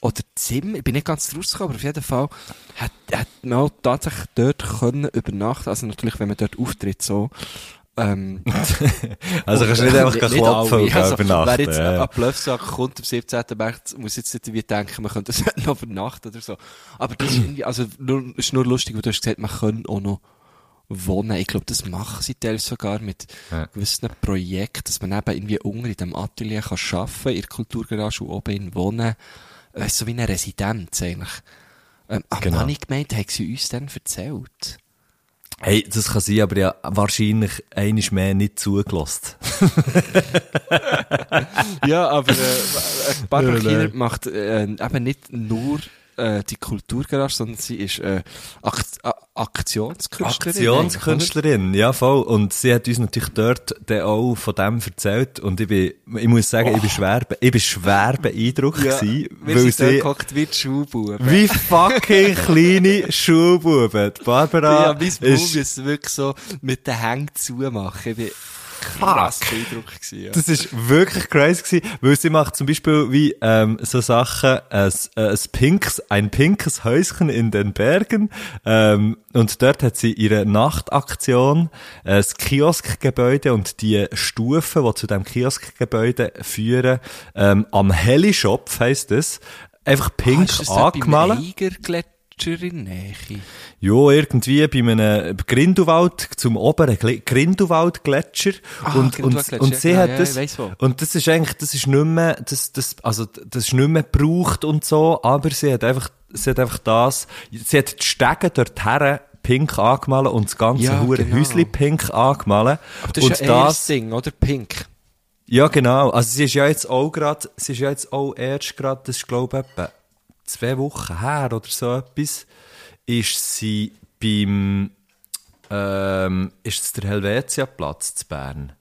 oder Zimmer. Ich bin nicht ganz rausgekommen, aber auf jeden Fall hat, hat man auch tatsächlich dort können übernachten. Also natürlich, wenn man dort auftritt, so. Ähm, also kannst du nicht einfach klopfen alle. und also, übernachten. Wer jetzt ja, an Bluffsack kommt am 17. März, muss jetzt nicht wie denken, man könnte das noch übernachten oder so. Aber das ist irgendwie, also, nur, ist nur lustig, weil du hast gesagt, man kann auch noch wohnen. Ich glaube, das machen sie teilweise sogar mit Ja. gewissen Projekten, dass man eben irgendwie unten in dem Atelier kann arbeiten, in der Kulturgarage und oben in wohnen. Weißt so wie eine Residenz eigentlich. Ähm, aber Genau. habe ich gemeint, haben sie uns dann erzählt? Hey, das kann sein, aber ja, wahrscheinlich einiges mehr nicht zugelassen. Ja, aber äh, Barbara Ja, Kiener macht äh, eben nicht nur äh, die Kulturgarage, sondern sie ist äh, Akt Aktionskünstlerin. Aktionskünstlerin, ja voll. Und sie hat uns natürlich dort dann auch von dem erzählt. Und ich bin, ich muss sagen, ich bin schwer, be- ich bin schwer beeindruckt gewesen, Ja, wir weil dort sie, gehockt wie die Schulbuben. wie fucking kleine Schulbuben. Die Barbara Ja, mein Mund ist, wirklich so mit den Hängen zumachen. Ich bin krass beeindruckt gewesen, ja. Das ist wirklich crazy gewesen, weil sie macht zum Beispiel wie ähm, so Sachen, ein, ein pinkes, ein pinkes Häuschen in den Bergen ähm, und dort hat sie ihre Nachtaktion, äh, das Kioskgebäude und die Stufen, die zu dem Kioskgebäude führen, ähm, am Helischopf heisst es, einfach pink ah, ist das angemalt. Eigergletscher in Nähe? Ja, irgendwie bei einem Grindelwald zum oberen Gl- Grindelwald-Gletscher. Ah, und, und, Grindelwald-Gletscher, und sie ja, hat ja, das, und das ist eigentlich, das ist nicht mehr, das, das, also, das ist nicht mehr gebraucht und so, aber sie hat einfach, sie hat einfach das, sie hat die Stege dorthin pink angemalt und das ganze Ja, hure genau. Häusli pink angemalt. Aber das und ist ja das Ding, oder? Pink. ja, genau. Also sie ist ja jetzt auch grad, sie ist ja jetzt auch erst grad, das ist glaube ich etwa zwei Wochen her oder so etwas, ist sie beim, ähm, ist es der Helvetia-Platz zu Bern?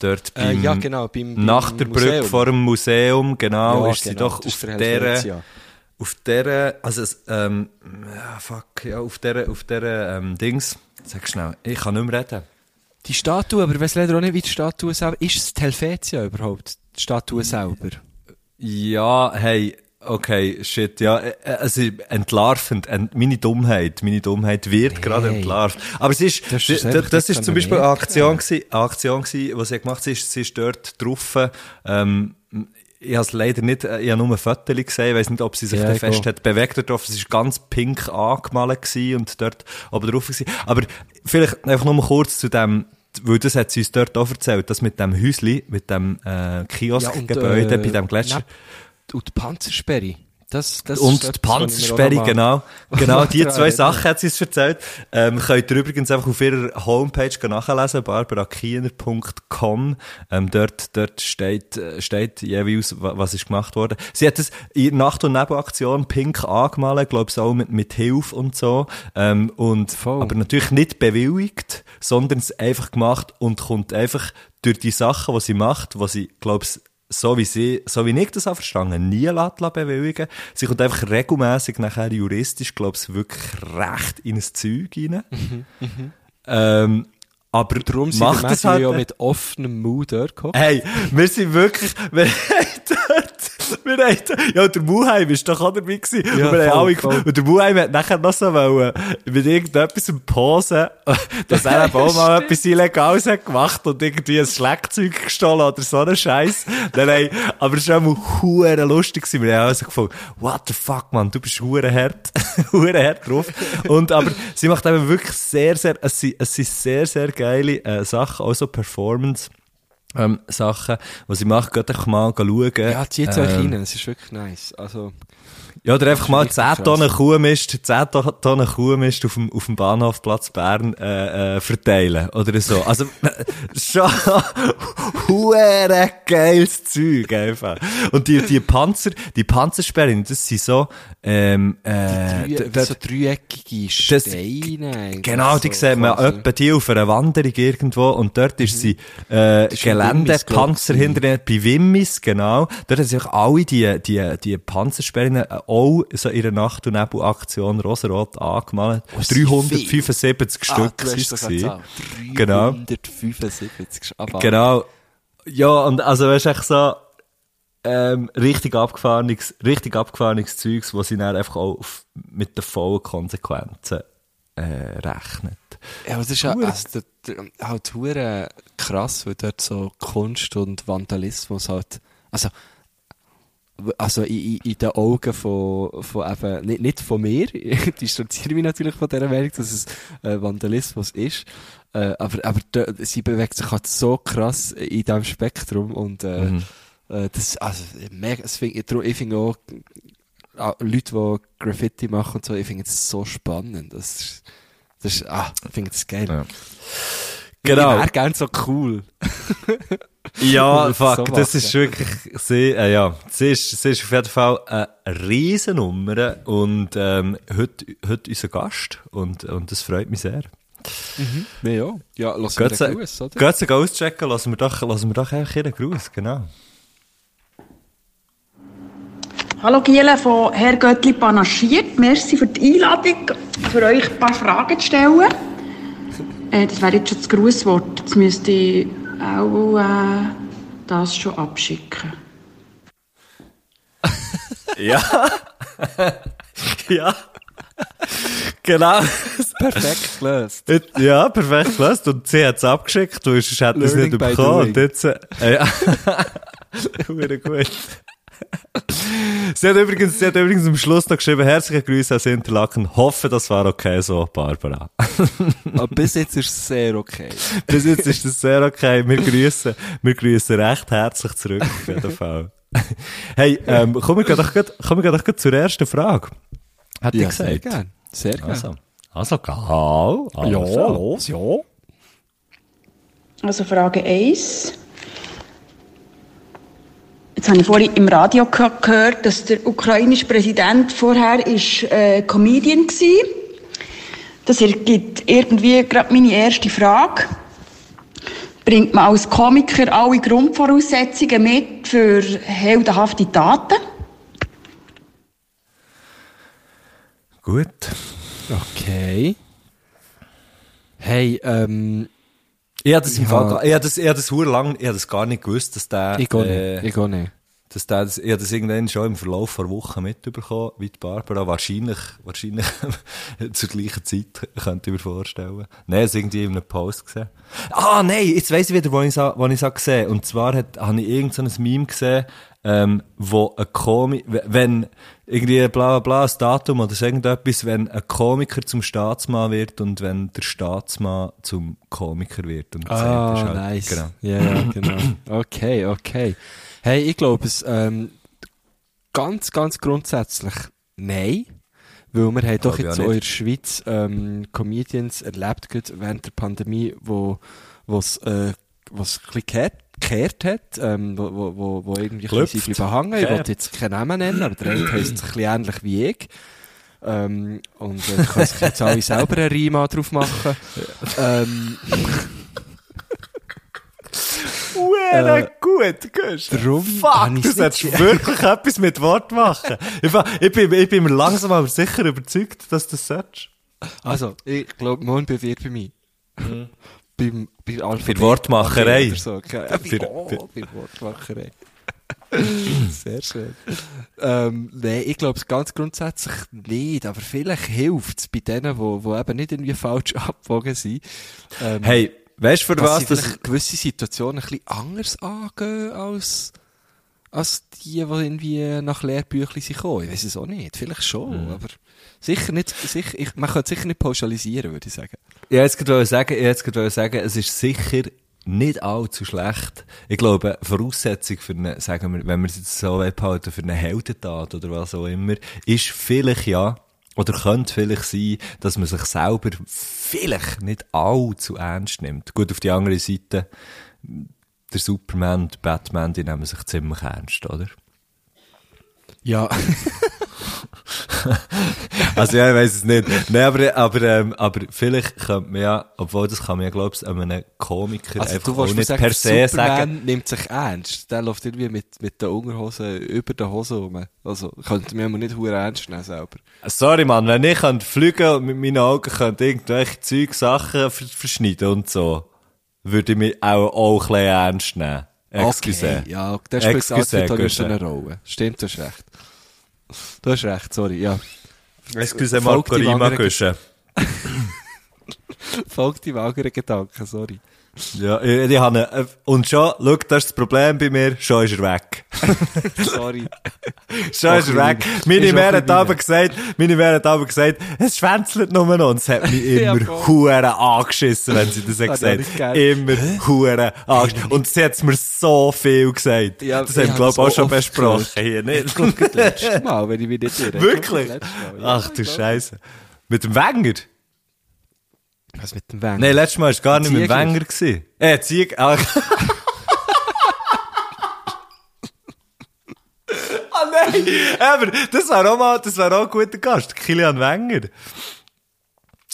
Dort Äh, beim, ja, genau, beim, beim nach der Brücke Museum. vor dem Museum, genau, Ja, ist sie genau, doch das auf der auf der, also, ähm, fuck, ja, auf der, auf der, ähm, Dings, sag schnell, ich kann nicht mehr reden. Die Statue, aber weiss leider auch nicht, wie die Statue selber, ist es die Helvetia überhaupt? Die Statue selber? Ja, hey, okay, shit, ja, äh, äh, also entlarvend, ent, meine Dummheit, meine Dummheit wird gerade Hey. entlarvt. Aber es ist, das, einfach das nicht ist zum Beispiel eine. Aktion gewesen, eine Aktion gewesen, was sie gemacht hat, sie ist, ist dort drauf, ähm, ich habe es leider nicht, äh, ich habe nur ein Foto gesehen, ich weiss nicht, ob sie sich Ja, da fest hat bewegt dort drauf, es ist ganz pink angemalt gewesen und dort oben drauf gewesen. Aber vielleicht einfach nur mal kurz zu dem, weil das hat sie uns dort auch erzählt, das mit dem Häusli, mit dem äh, Kioskgebäude äh, bei dem Gletscher. Und die Panzersperre. Das, das Und die Panzersperre, genau. Genau, die zwei. Sachen hat sie uns erzählt. Ähm, könnt ihr übrigens einfach auf ihrer Homepage nachlesen, barbarakiener.com. Ähm, dort, dort steht, äh, steht jeweils, wa- was ist gemacht worden. Sie hat es in Nacht- und Nebelaktion pink angemalt, glaube ich, auch mit, mit Hilfe und so. Ähm, und, Voll. aber natürlich nicht bewilligt, sondern es einfach gemacht und kommt einfach durch die Sachen, die sie macht, was sie, glaube ich, so wie sie, so wie ich das habe verstanden, nie lassen bewilligen. Sie kommt einfach regelmäßig nachher juristisch, glaube ich, wirklich recht in ein Zeug rein. Ähm, aber Darum sind macht wir halt, ja mit offenem Mund dort gekommen. Hey, wir sind wirklich, wir haben dort, wir haben ja, der Muheim ist doch auch dabei gewesen. Ja, und wir voll, voll. und der Muheim hat nachher noch so wollen, mit irgendetwas posen, dass er eben auch mal etwas Illegales hat gemacht und irgendwie ein Schlagzeug gestohlen oder so einen Scheiß. Nein, nein, aber es war auch mal lustig gewesen. Wir haben also gefunden, what the fuck, man, du bist hure hart, hure hart drauf. Und, aber sie macht eben wirklich sehr, sehr, es sind, es sind sehr, sehr geile äh, Sachen, auch so Performance, ähm, Sachen, die sie macht, geht einfach mal schauen. Ja, zieht euch Ähm, rein, es ist wirklich nice. Also, ja, oder einfach mal richtig 10 krass. Tonnen Kuhmist, 10 To- Tonnen Kuhmist auf dem, auf dem Bahnhofplatz Bern, äh, äh, verteilen. Oder so. Also, schon, hure geiles Zeug, einfach. Und die, die Panzer, die Panzersperren, das sind so, ähm, äh, drei, d- d- so dreieckige das- Steine. eigentlich, Genau, die so sieht man etwa die auf einer Wanderung irgendwo und dort ist sie äh, ist Geländepanzer Wimmis, hinter ihnen, bei Wimmis, genau. Dort haben sich alle die, die, die Panzersperren äh, auch so in der Nacht- und Nebelaktion rosarot angemalt. Oh, es sind 375 Ah, Stück sind doch es. Genau. 375. Aber Genau. Ja, und also weißt du, echt so, ähm, richtig abgefahrenes, richtig abgefahrenes Zeugs, wo sie dann einfach auch auf, mit den vollen Konsequenzen, äh, rechnet. Ja, aber das ist ja also, halt krass, weil dort so Kunst und Vandalismus halt, also, also in, in, den Augen von, von eben, nicht, nicht von mir, ich distanziere mich natürlich von dieser Meinung, dass es äh, Vandalismus ist, äh, aber, aber da, sie bewegt sich halt so krass in diesem Spektrum und äh, Mhm. äh, das, also, mega, das find, ich, ich finde auch, ah, Leute, die Graffiti machen und so, ich finde es so spannend, das ist, das ist, ah, ich finde das geil. Ja. Ich Genau. wäre gerne so cool. Ja, Das fuck, so das ist wirklich, sie, äh, ja, sie ist, sie ist auf jeden Fall eine Riesennummer und, ähm, heute, heute unser Gast und, und das freut mich sehr. Ja, ja. Ja, lass mir Geht's, den Gruß, oder? geht's einen auschecken, lassen wir doch, lassen wir doch einfach ihren Gruß, genau. Hallo Giele von Herr Göttli panaschiert. Merci für die Einladung, für euch ein paar Fragen zu stellen. Äh, das wäre jetzt schon das Grußwort. Jetzt müsste ich auch äh, das schon abschicken. Ja. ja. genau. Perfekt gelöst. Ja, perfekt gelöst. Und sie hat es abgeschickt, weil sonst hätte es nicht bekommen. Und jetzt, äh, ja. Gut. sie hat übrigens, sie hat übrigens am Schluss noch geschrieben, herzliche Grüße aus Interlaken. Hoffe, das war okay so, Barbara. Aber bis jetzt ist es sehr okay. Bis jetzt ist das sehr okay. Wir grüßen, wir grüßen recht herzlich zurück, auf jeden Fall. hey, ähm, kommen wir grad zur ersten Frage. Hat Ja, ich sehr gesagt? gern. Sehr gern. Also, also, geil. Also. los, ja. Also Frage 1. Jetzt habe ich vorhin im Radio ge- gehört, dass der ukrainische Präsident vorher ist, äh, Comedian war. Das ergibt irgendwie gerade meine erste Frage. Bringt man als Komiker alle Grundvoraussetzungen mit für heldenhafte Taten? Gut. Okay. Hey, ähm, Ich habe das im Ja. Fall, gar- ich habe das, ich habe das hure lang, ich habe das gar nicht gewusst, dass der, ich gehe äh, nicht. Ich gehe nicht. Dass der, das, ich habe das irgendwann schon im Verlauf der Woche mitbekommen, wie die Barbara, wahrscheinlich, wahrscheinlich zur gleichen Zeit, könnte ich mir vorstellen. Nein, es irgendwie in einem Post gesehen. Ah, nein, jetzt weiss ich wieder, wo ich es es gesehen Und zwar hat, habe ich irgend so ein Meme gesehen, ähm, wo ein Komik, wenn irgendwie bla bla bla, ein Datum oder so irgendetwas, wenn ein Komiker zum Staatsmann wird und wenn der Staatsmann zum Komiker wird. Und Ah, das ist halt- nice. Genau. Ja, ja, genau. Okay, okay. Hey, ich glaube es, ähm, ganz, ganz grundsätzlich nein. Weil wir haben doch jetzt auch so in der Schweiz ähm, Comedians erlebt, gerade während der Pandemie, wo es äh, wo's ein bisschen gekehrt, hat, ähm, wo, wo, wo, wo irgendwie ein Klüpft. bisschen bleiben hängen. Ich wollte jetzt keinen Namen nennen, aber der eine heisst ein bisschen ähnlich wie ich. Ähm, und äh, ich kann sich jetzt alle selber einen Riemann drauf machen. ähm, Hure Äh, gut, Gusch. Darum Fuck, du solltest wirklich etwas mit Wort machen. Ich, ich, bin, ich bin mir langsam aber sicher überzeugt, dass du das solltest. Also, ich glaube, morgen bewerbe ich mich. beim, bei Alphabet Wortmacherei. oder So. Bei, Für- oh, für- bei Wortmacherei. Sehr schön. Ähm, nee, ich glaube es ganz grundsätzlich nicht, aber vielleicht hilft es bei denen, wo, wo eben nicht irgendwie falsch abgewogen sind. Ähm, Hey, weißt du für dass was sie das... vielleicht gewisse Situationen ein bisschen anders angehen als, als die, die irgendwie nach Lehrbüchlein sind gekommen. Ich weiß es auch nicht. Vielleicht schon, Mhm. aber sicher nicht, sicher, ich, man könnte sicher nicht pauschalisieren, würde ich sagen. Ich jetzt gerade sagen, jetzt gerade sagen, es ist sicher nicht allzu schlecht. Ich glaube, Voraussetzung für eine, sagen wir, wenn wir es jetzt so behalten, für eine Heldentat oder was auch immer, ist vielleicht ja, oder könnte vielleicht sein, dass man sich selber vielleicht nicht allzu ernst nimmt. Gut, auf die andere Seite, der Superman und Batman, die nehmen sich ziemlich ernst, oder? Ja. Also ja, ich weiß es nicht. Nein, aber, aber, ähm, aber vielleicht könnte man ja, obwohl das kann man ja, glaubst du, einem Komiker Also einfach du auch nicht sagen, per se Superman sagen. nimmt sich ernst. Der läuft irgendwie mit, mit den Unterhosen über den Hosen rum. Also, könnte mir nicht hure ernst nehmen selber. Sorry, Mann, wenn ich könnte fliegen und mit meinen Augen könnte irgendwelche Zeug, Sachen ver verschneiden und so, würde ich mich auch, auch ein bisschen ernst nehmen. Excuse. Okay, ja, das spielt Excuse, alles nicht Guschen. so eine Rolle. Stimmt, du hast recht. Du hast recht, sorry, ja. Excuse, Marco Rima Guschen. Folgt die mageren Gedanken, sorry. Ja, ich, ich habe, eine- und schon, schau, das ist das Problem bei mir, schon ist er weg. Sorry. Schon ist er weg. Meine Mär hat aber gesagt, meine Mär hat aber gesagt, es schwänzelt nur noch. Und es hat mich immer voll. hure angeschissen, wenn sie das hat gesagt gern. Immer hure angeschissen. Und sie hat mir so viel gesagt. Ja, das haben wir, glaube ich, auch schon besprochen. gehört. Hier nicht. Mal, wenn ich mich nicht irre. Wirklich? Mal, ja, Ach du. Scheiße. Mit dem Wenger? Was mit dem Wenger? Nein, letztes Mal war es gar nicht mit dem. Wenger. gewesen. Äh, Zieg... Ah, Ah nein! Aber das war auch mal, das war auch ein guter Gast, Kilian Wenger.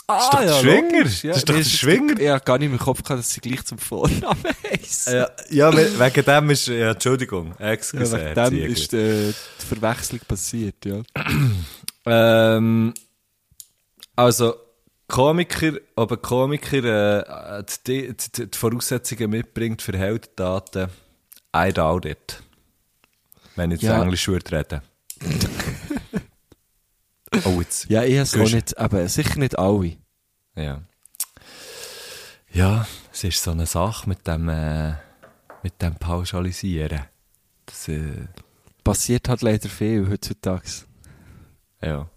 Ah, ist doch der Schwinger. logisch, Das ist doch der Schwinger. Ja, gar nicht im Kopf gehabt, dass sie gleich zum Vornamen heissen. Ja, ja, we- wegen dem ist, ja, Entschuldigung, excuse, wegen dem Ziegler. ist äh, die Verwechslung passiert, ja. Ähm, also, Komiker, ob ein Komiker äh, die, die, die Voraussetzungen mitbringt für Heldentaten, I doubt it. Wenn ich jetzt Ja. Englisch würde reden. oh, jetzt. Ja, ich hab's auch Gusch. nicht, aber sicher nicht alle. Ja. Ja, es ist so eine Sache mit dem, äh, mit dem Pauschalisieren. Das, äh, Passiert halt leider viel heutzutage. ja.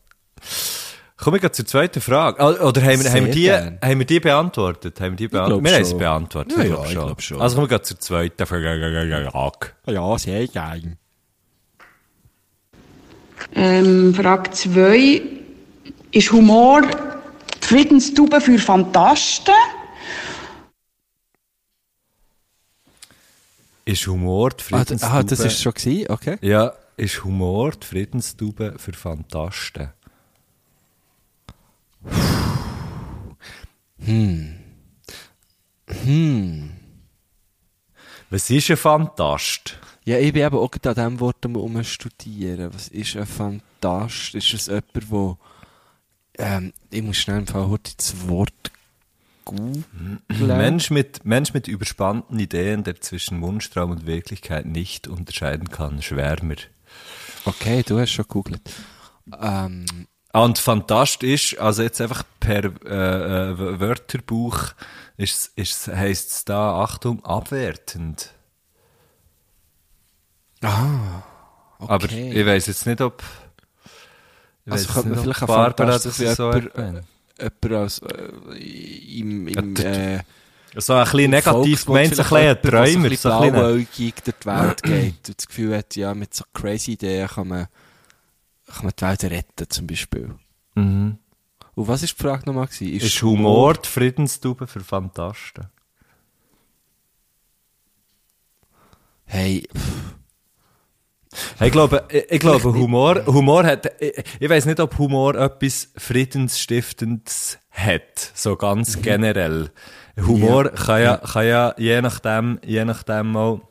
Kommen wir zur zweiten Frage. Ah, Oder haben wir, haben wir, die, haben wir die beantwortet? Haben wir die beantwortet? Wir haben sie schon. beantwortet. Ja, ich ja, glaub ich glaub schon. Also kommen wir zur zweiten Frage. Ja, sehr geil. Ähm, Frage 2. Ist Humor die Friedenstube für Fantasten? Ist Humor die Ah, d- Friedensstube? ah, das ist schon gewesen, okay. Ja, ist Humor die Friedensstube für Fantasten? Was ist ein Fantast? Ja, ich bin eben auch an diesem Wort um studieren. Was ist ein Fantast? Ist es jemand, wo ähm, ich muss schnell im Fall heute das Wort googeln. Mensch mit, Mensch mit überspannten Ideen, der zwischen Wunschtraum und Wirklichkeit nicht unterscheiden kann, Schwärmer. Okay, du hast schon gegoogelt. Ähm, Und Fantast ist, also jetzt einfach per äh, äh, Wörterbuch, ist, ist, heisst es da, Achtung, abwertend. ah, okay. Aber ich weiss jetzt nicht, ob. Ich Also könnte man vielleicht an Barbara Fantast das so jemand, erkennt. jemand als, äh, im, im, äh, So ein bisschen negativ gemeint, so ein bisschen ein Träumer. So ein bisschen blauäugig durch die Welt geht und das Gefühl hat, ja, mit so crazy Ideen kann man, kann man die Welt retten, zum Beispiel. Mhm. Und was ist die Frage nochmal gewesen? Ist Humor die Friedenstube für Fantasten? Hey, Hey, ich glaube, ich, ich glaube Humor, Humor hat, ich, ich weiß nicht, ob Humor etwas Friedensstiftendes hat, so ganz generell. Humor kann ja, kann ja je nachdem, je nachdem mal,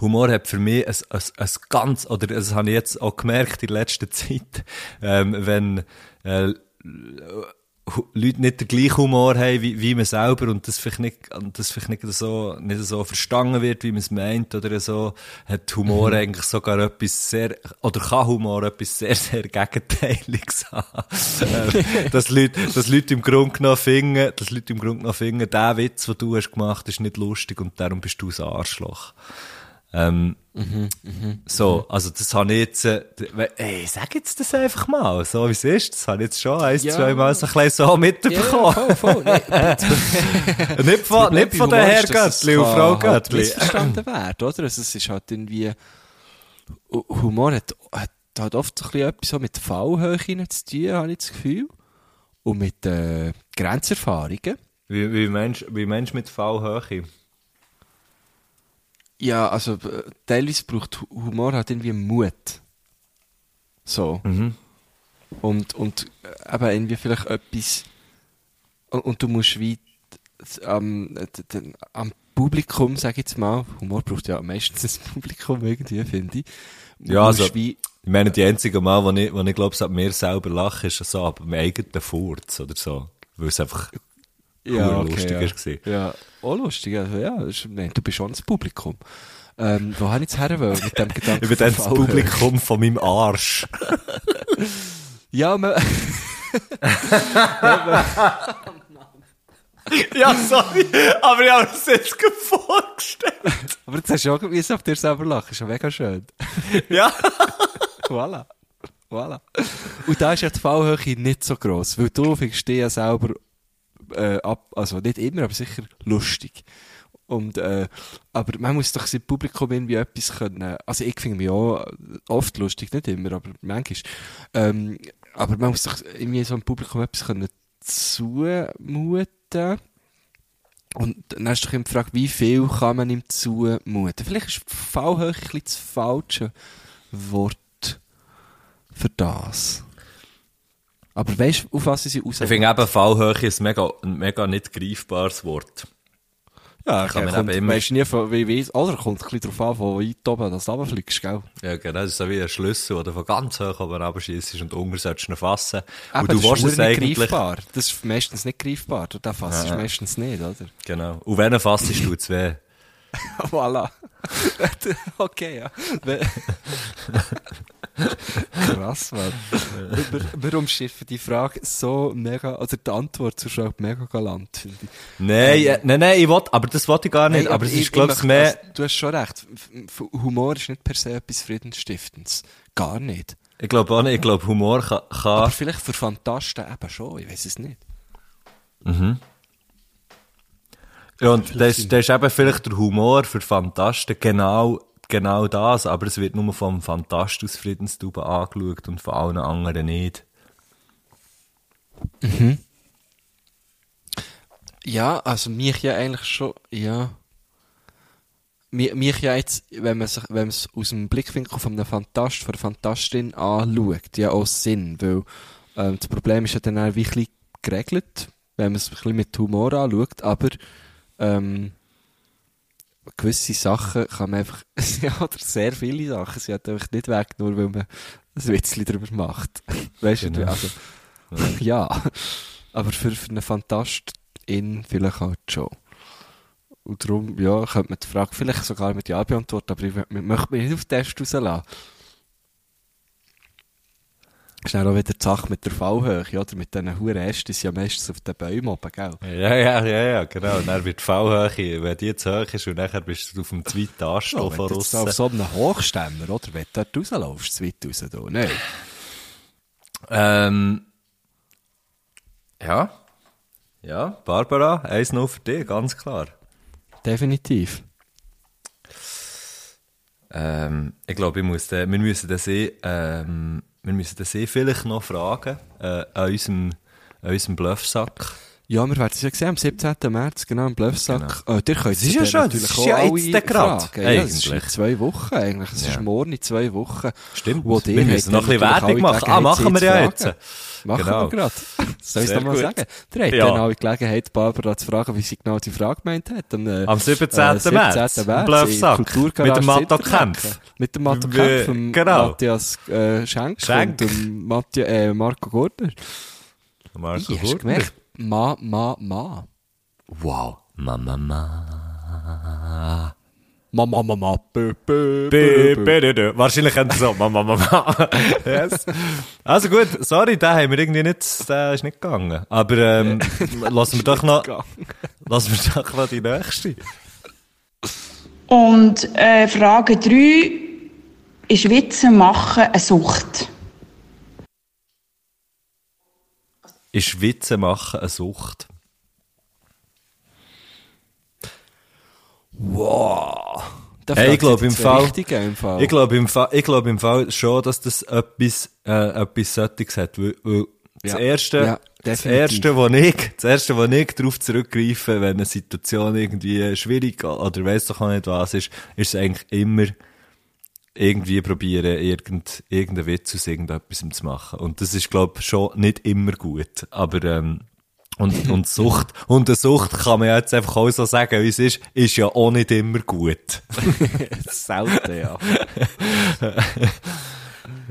Humor hat für mich ein, ein, ein ganz, oder das habe ich jetzt auch gemerkt in letzter Zeit, ähm, wenn, äh, Leute nicht den gleichen Humor haben wie, wie man selber und das vielleicht nicht, und das vielleicht nicht so, nicht so verstanden wird, wie man es meint oder so, hat Humor eigentlich sogar etwas sehr, oder kann Humor etwas sehr, sehr Gegenteiliges haben. Ähm, dass Leute, dass Leute im Grunde genommen finden, dass Leute im Grunde genommen finden, der Witz, den du hast gemacht, ist nicht lustig und darum bist du ein Arschloch. Ähm, so, also das habe ich jetzt, äh, ey, sag jetzt das einfach mal, so wie es ist, das habe ich jetzt schon ein, Ja. zwei Mal so ein bisschen so mitbekommen. voll, voll. Nee, nicht von, Problem nicht von den Herr Göttli und Frau Göttli. missverstanden werden, oder? Also es ist halt irgendwie, Hu- Humor hat, hat halt oft so ein bisschen etwas mit Fallhöhe zu tun, habe ich das Gefühl. Und mit äh, Grenzerfahrungen. Wie, wie Mensch, wie Mensch mit Fallhöhe. Ja, also äh, teilweise braucht Hu- Humor halt irgendwie Mut. So. Mhm. Und, und äh, eben irgendwie vielleicht etwas. Und, und du musst wie am, d- am Publikum, sag ich jetzt mal, Humor braucht ja meistens ein Publikum irgendwie, finde ich. Ja, also- wie, Ich meine, die einzige Mal, wo ich, wo ich glaube, es ab mir selber lache, ist so ab dem eigenen Furz oder so. Weil es einfach ja, okay, lustig ja. ist gewesen. Ja, auch lustig. Also, ja, ist, nein, du bist schon das Publikum. Ähm, wo habe ich jetzt her mit dem Gedanken? Dann das? Publikum von meinem Arsch. Ja, man, ja, sorry, aber ich habe es jetzt vorgestellt. aber jetzt hast du auch gewusst, auf dir selber lachen. Ist ja mega schön. Ja. Voilà. Voilà. Und da ist ja die Fallhöhe nicht so gross, weil du findest dich ja selber äh, ab, also nicht immer, aber sicher lustig. Und, äh, aber man muss doch im Publikum irgendwie etwas können, also ich finde mich auch oft lustig, nicht immer, aber manchmal. Ähm, aber man muss doch irgendwie so im Publikum etwas können zumuten. Und dann hast du die Frage, wie viel kann man ihm zumuten? Vielleicht ist Fallhöhe ein bisschen das falsche Wort für das. Aber weißt du, auf was ich sie raus Ich finde eben, Fallhöhe ist ein mega, ein mega nicht greifbares Wort. Ja, kann kann man man eben immer- Weisst nie, von, wie weiss, oder kommt ein bisschen darauf an, von weit oben das runterfliegst, gell? Ja, genau, das ist so wie ein Schlüssel, oder von ganz hoch oben runterschießt und unten solltest du ihn fassen. Aber und du das ist es nicht eigentlich, greifbar. Das ist meistens nicht greifbar. Du darfst fass Ja. ist meistens nicht, oder? genau. Und wenn er fasst, es weh. voilà. okay, ja. Krass, Mann. wir, wir umschiffen die Frage so mega, also die Antwort so schon mega galant, finde ich. Nein, äh, nein, nein, ich will, aber das wollte ich gar nicht. Nein, aber es ich- ist, glaube ich, möchte- mehr, Du hast schon recht. Humor ist nicht per se etwas Friedensstiftendes. Gar nicht. ich glaube auch nicht, ich glaube, Humor kann, Aber kann, vielleicht für Fantasten eben schon, ich weiß es nicht. ja, und das, das ist eben vielleicht der Humor für Fantasten genau, genau das, aber es wird nur vom Fantast aus Friedenstube angeschaut und von allen anderen nicht. Ja, also mich ja eigentlich schon, ja. Mich, mich ja jetzt, wenn man sich, wenn man es aus dem Blickwinkel von einem Fantast, von einer Fantastin anschaut, ja auch Sinn, weil ähm, das Problem ist ja dann auch wie ein bisschen geregelt, wenn man es ein bisschen mit Humor anschaut, aber ähm, gewisse Sachen kann man einfach, ja, oder sehr viele Sachen, sie hat einfach nicht weg, nur weil man ein Witzchen darüber macht. Weißt du, Genau. also, ja. Aber für, für einen Fantastin vielleicht halt schon. Und darum, ja, könnte man die Frage vielleicht sogar mit Ja beantworten, aber ich mö- möchte mich nicht auf den Test rauslassen. Dann auch wieder die Sache mit der Fallhöhe, oder? Mit diesen die sind ja meistens auf den Bäumen oben, gell? Ja, ja, ja, ja, genau. Und dann wird die Fallhöhe, wenn die zu hoch ist, und nachher bist du auf dem zweiten Ast Ja, von aussen. auf so einem Hochstämmer, oder? Wenn du dort rauslaufst, zu weit raus, da. Nein. Ähm, ja. Ja, Barbara, 1-0 für dich, ganz klar. Definitiv. Ähm, ich glaube, ich muss wir müssen den See, ähm, wir müssen den See vielleicht noch fragen, äh, an unserem, an unserem Bluffsack. Ja, wir werden es ja sehen, am 17. März, genau, im Bluffsack. Genau. Oh, ihr könnt Das ist ja schon, das ist auch ja jetzt der Grad, fragen. Ja, das ist in zwei Wochen eigentlich. Es ist Ja. morgen in zwei Wochen. Stimmt, Wo wir müssen noch ein bisschen Werbung machen. Ah, machen wir ja jetzt. Machen Genau. wir gerade. Soll ich es mal gut. sagen? Ihr habt Ja. dann alle Gelegenheit, Barbara zu fragen, wie sie genau die Frage gemeint hat. Am, äh, Am 17. äh, März, im Bluffsack. Mit dem Matto. Kempf. Mit dem Matto Kempf, dem genau. Matthias äh, Schenk, Schenk. und dem Matthias, äh, Marco Gurtner. Marco Gurtner. Ma, ma, ma. Wow. Mama, ma. Ma, ma, ma, ma. Bö, bö, Bö, bö, bö. Wahrscheinlich haben sie so, Mama, Mama. yes. Also gut, sorry, den haben wir irgendwie nicht, der ist nicht gegangen. Aber, ähm, lassen wir doch noch, lassen wir doch noch die nächste. Und äh, Frage 3 ist Witze machen eine Sucht? Ist Witze machen eine Sucht? Wow. Hey, ich fragt glaub, sich im das Fall- Fall. Ich glaube im, Fall- ich im Fall schon, dass das etwas, äh, etwas Sättiges hat. Weil, weil das Ja. erste, Ja, das erste, wo ich, das erste, wo ich darauf zurückgreife, wenn eine Situation irgendwie schwierig oder weiss doch auch nicht was ist, ist es eigentlich immer irgendwie probieren, irgend, irgendeinen Witz aus irgendetwas zu machen. Und das ist, glaube ich, schon nicht immer gut. Aber, ähm, und, und Sucht, und eine Sucht kann man ja jetzt einfach auch so sagen, wie es ist, ist ja auch nicht immer gut. Selten, ja.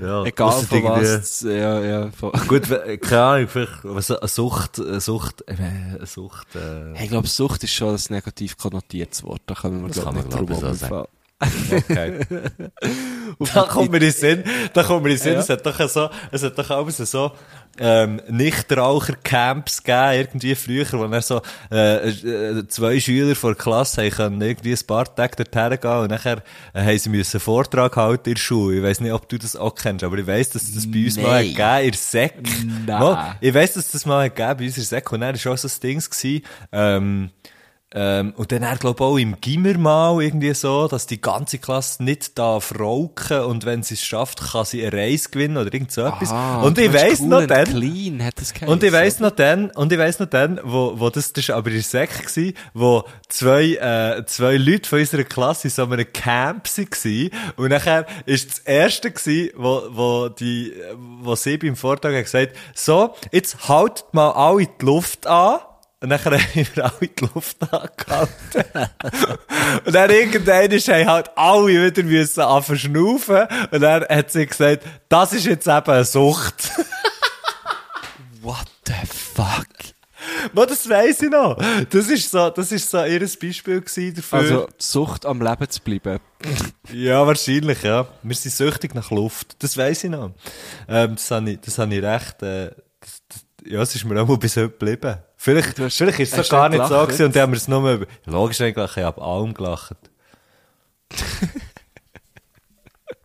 Ja, Egal von irgendwie- was. Ja, ja. Von Gut, keine Ahnung, vielleicht, was, eine Sucht, eine Sucht, äh, eine Sucht, äh, Hey, ich glaube, Sucht ist schon ein negativ konnotiertes Wort. Da können wir, Das glaub kann nicht man, glaub okay. da kommt mir in Sinn, da kommt mir in Sinn, Ja. es hat doch so, es hat doch auch so, ähm, Nichtraucher-Camps gegeben, irgendwie früher, wo dann so, äh, äh, zwei Schüler vor der Klasse haben können irgendwie ein paar Tage dorthin gehen und nachher äh, haben sie müssen einen Vortrag halten in der Schule. Ich weiss nicht, ob du das auch kennst, aber ich weiss, dass das bei uns mal hat Nein. gegeben in der Sek. Nein. Mal, ich weiss, dass das mal gegeben bei uns in der Sek und dann war auch so ein Ding ähm, ähm, und dann er glaub auch im Gimmer mal irgendwie so, dass die ganze Klasse nicht darf rauchen und wenn sie es schafft, kann sie eine Reise gewinnen oder irgend so etwas. Ah, und ich weiss cool noch dann, Clean hat das und ich weiss noch dann, und ich weiss noch dann, wo, wo das, das ist aber in der Sek gsi, wo zwei, äh, zwei Leute von unserer Klasse in so einem Camp waren. Und nachher ist das erste gsi, wo, wo die, wo sie beim Vortrag hat gesagt, so, jetzt haltet mal alle die Luft an. Und dann haben wir alle die Luft angehalten. und dann irgendwann haben halt alle wieder müssen anfangen zu schnaufen. Und dann hat sie gesagt, das ist jetzt eben eine Sucht. What the fuck? Mo, das weiss ich noch. Das ist so, das ist so ihr Beispiel dafür. Also, Sucht am Leben zu bleiben. ja, wahrscheinlich, ja. Wir sind süchtig nach Luft. Das weiss ich noch. Ähm, das habe ich, das habe ich recht, äh, das, das, ja, es ist mir auch mal bis heute geblieben. Vielleicht, hast- vielleicht ist es gar nicht so gelacht? gewesen und dann haben wir es nur, über- logisch eigentlich, ich habe allem gelacht.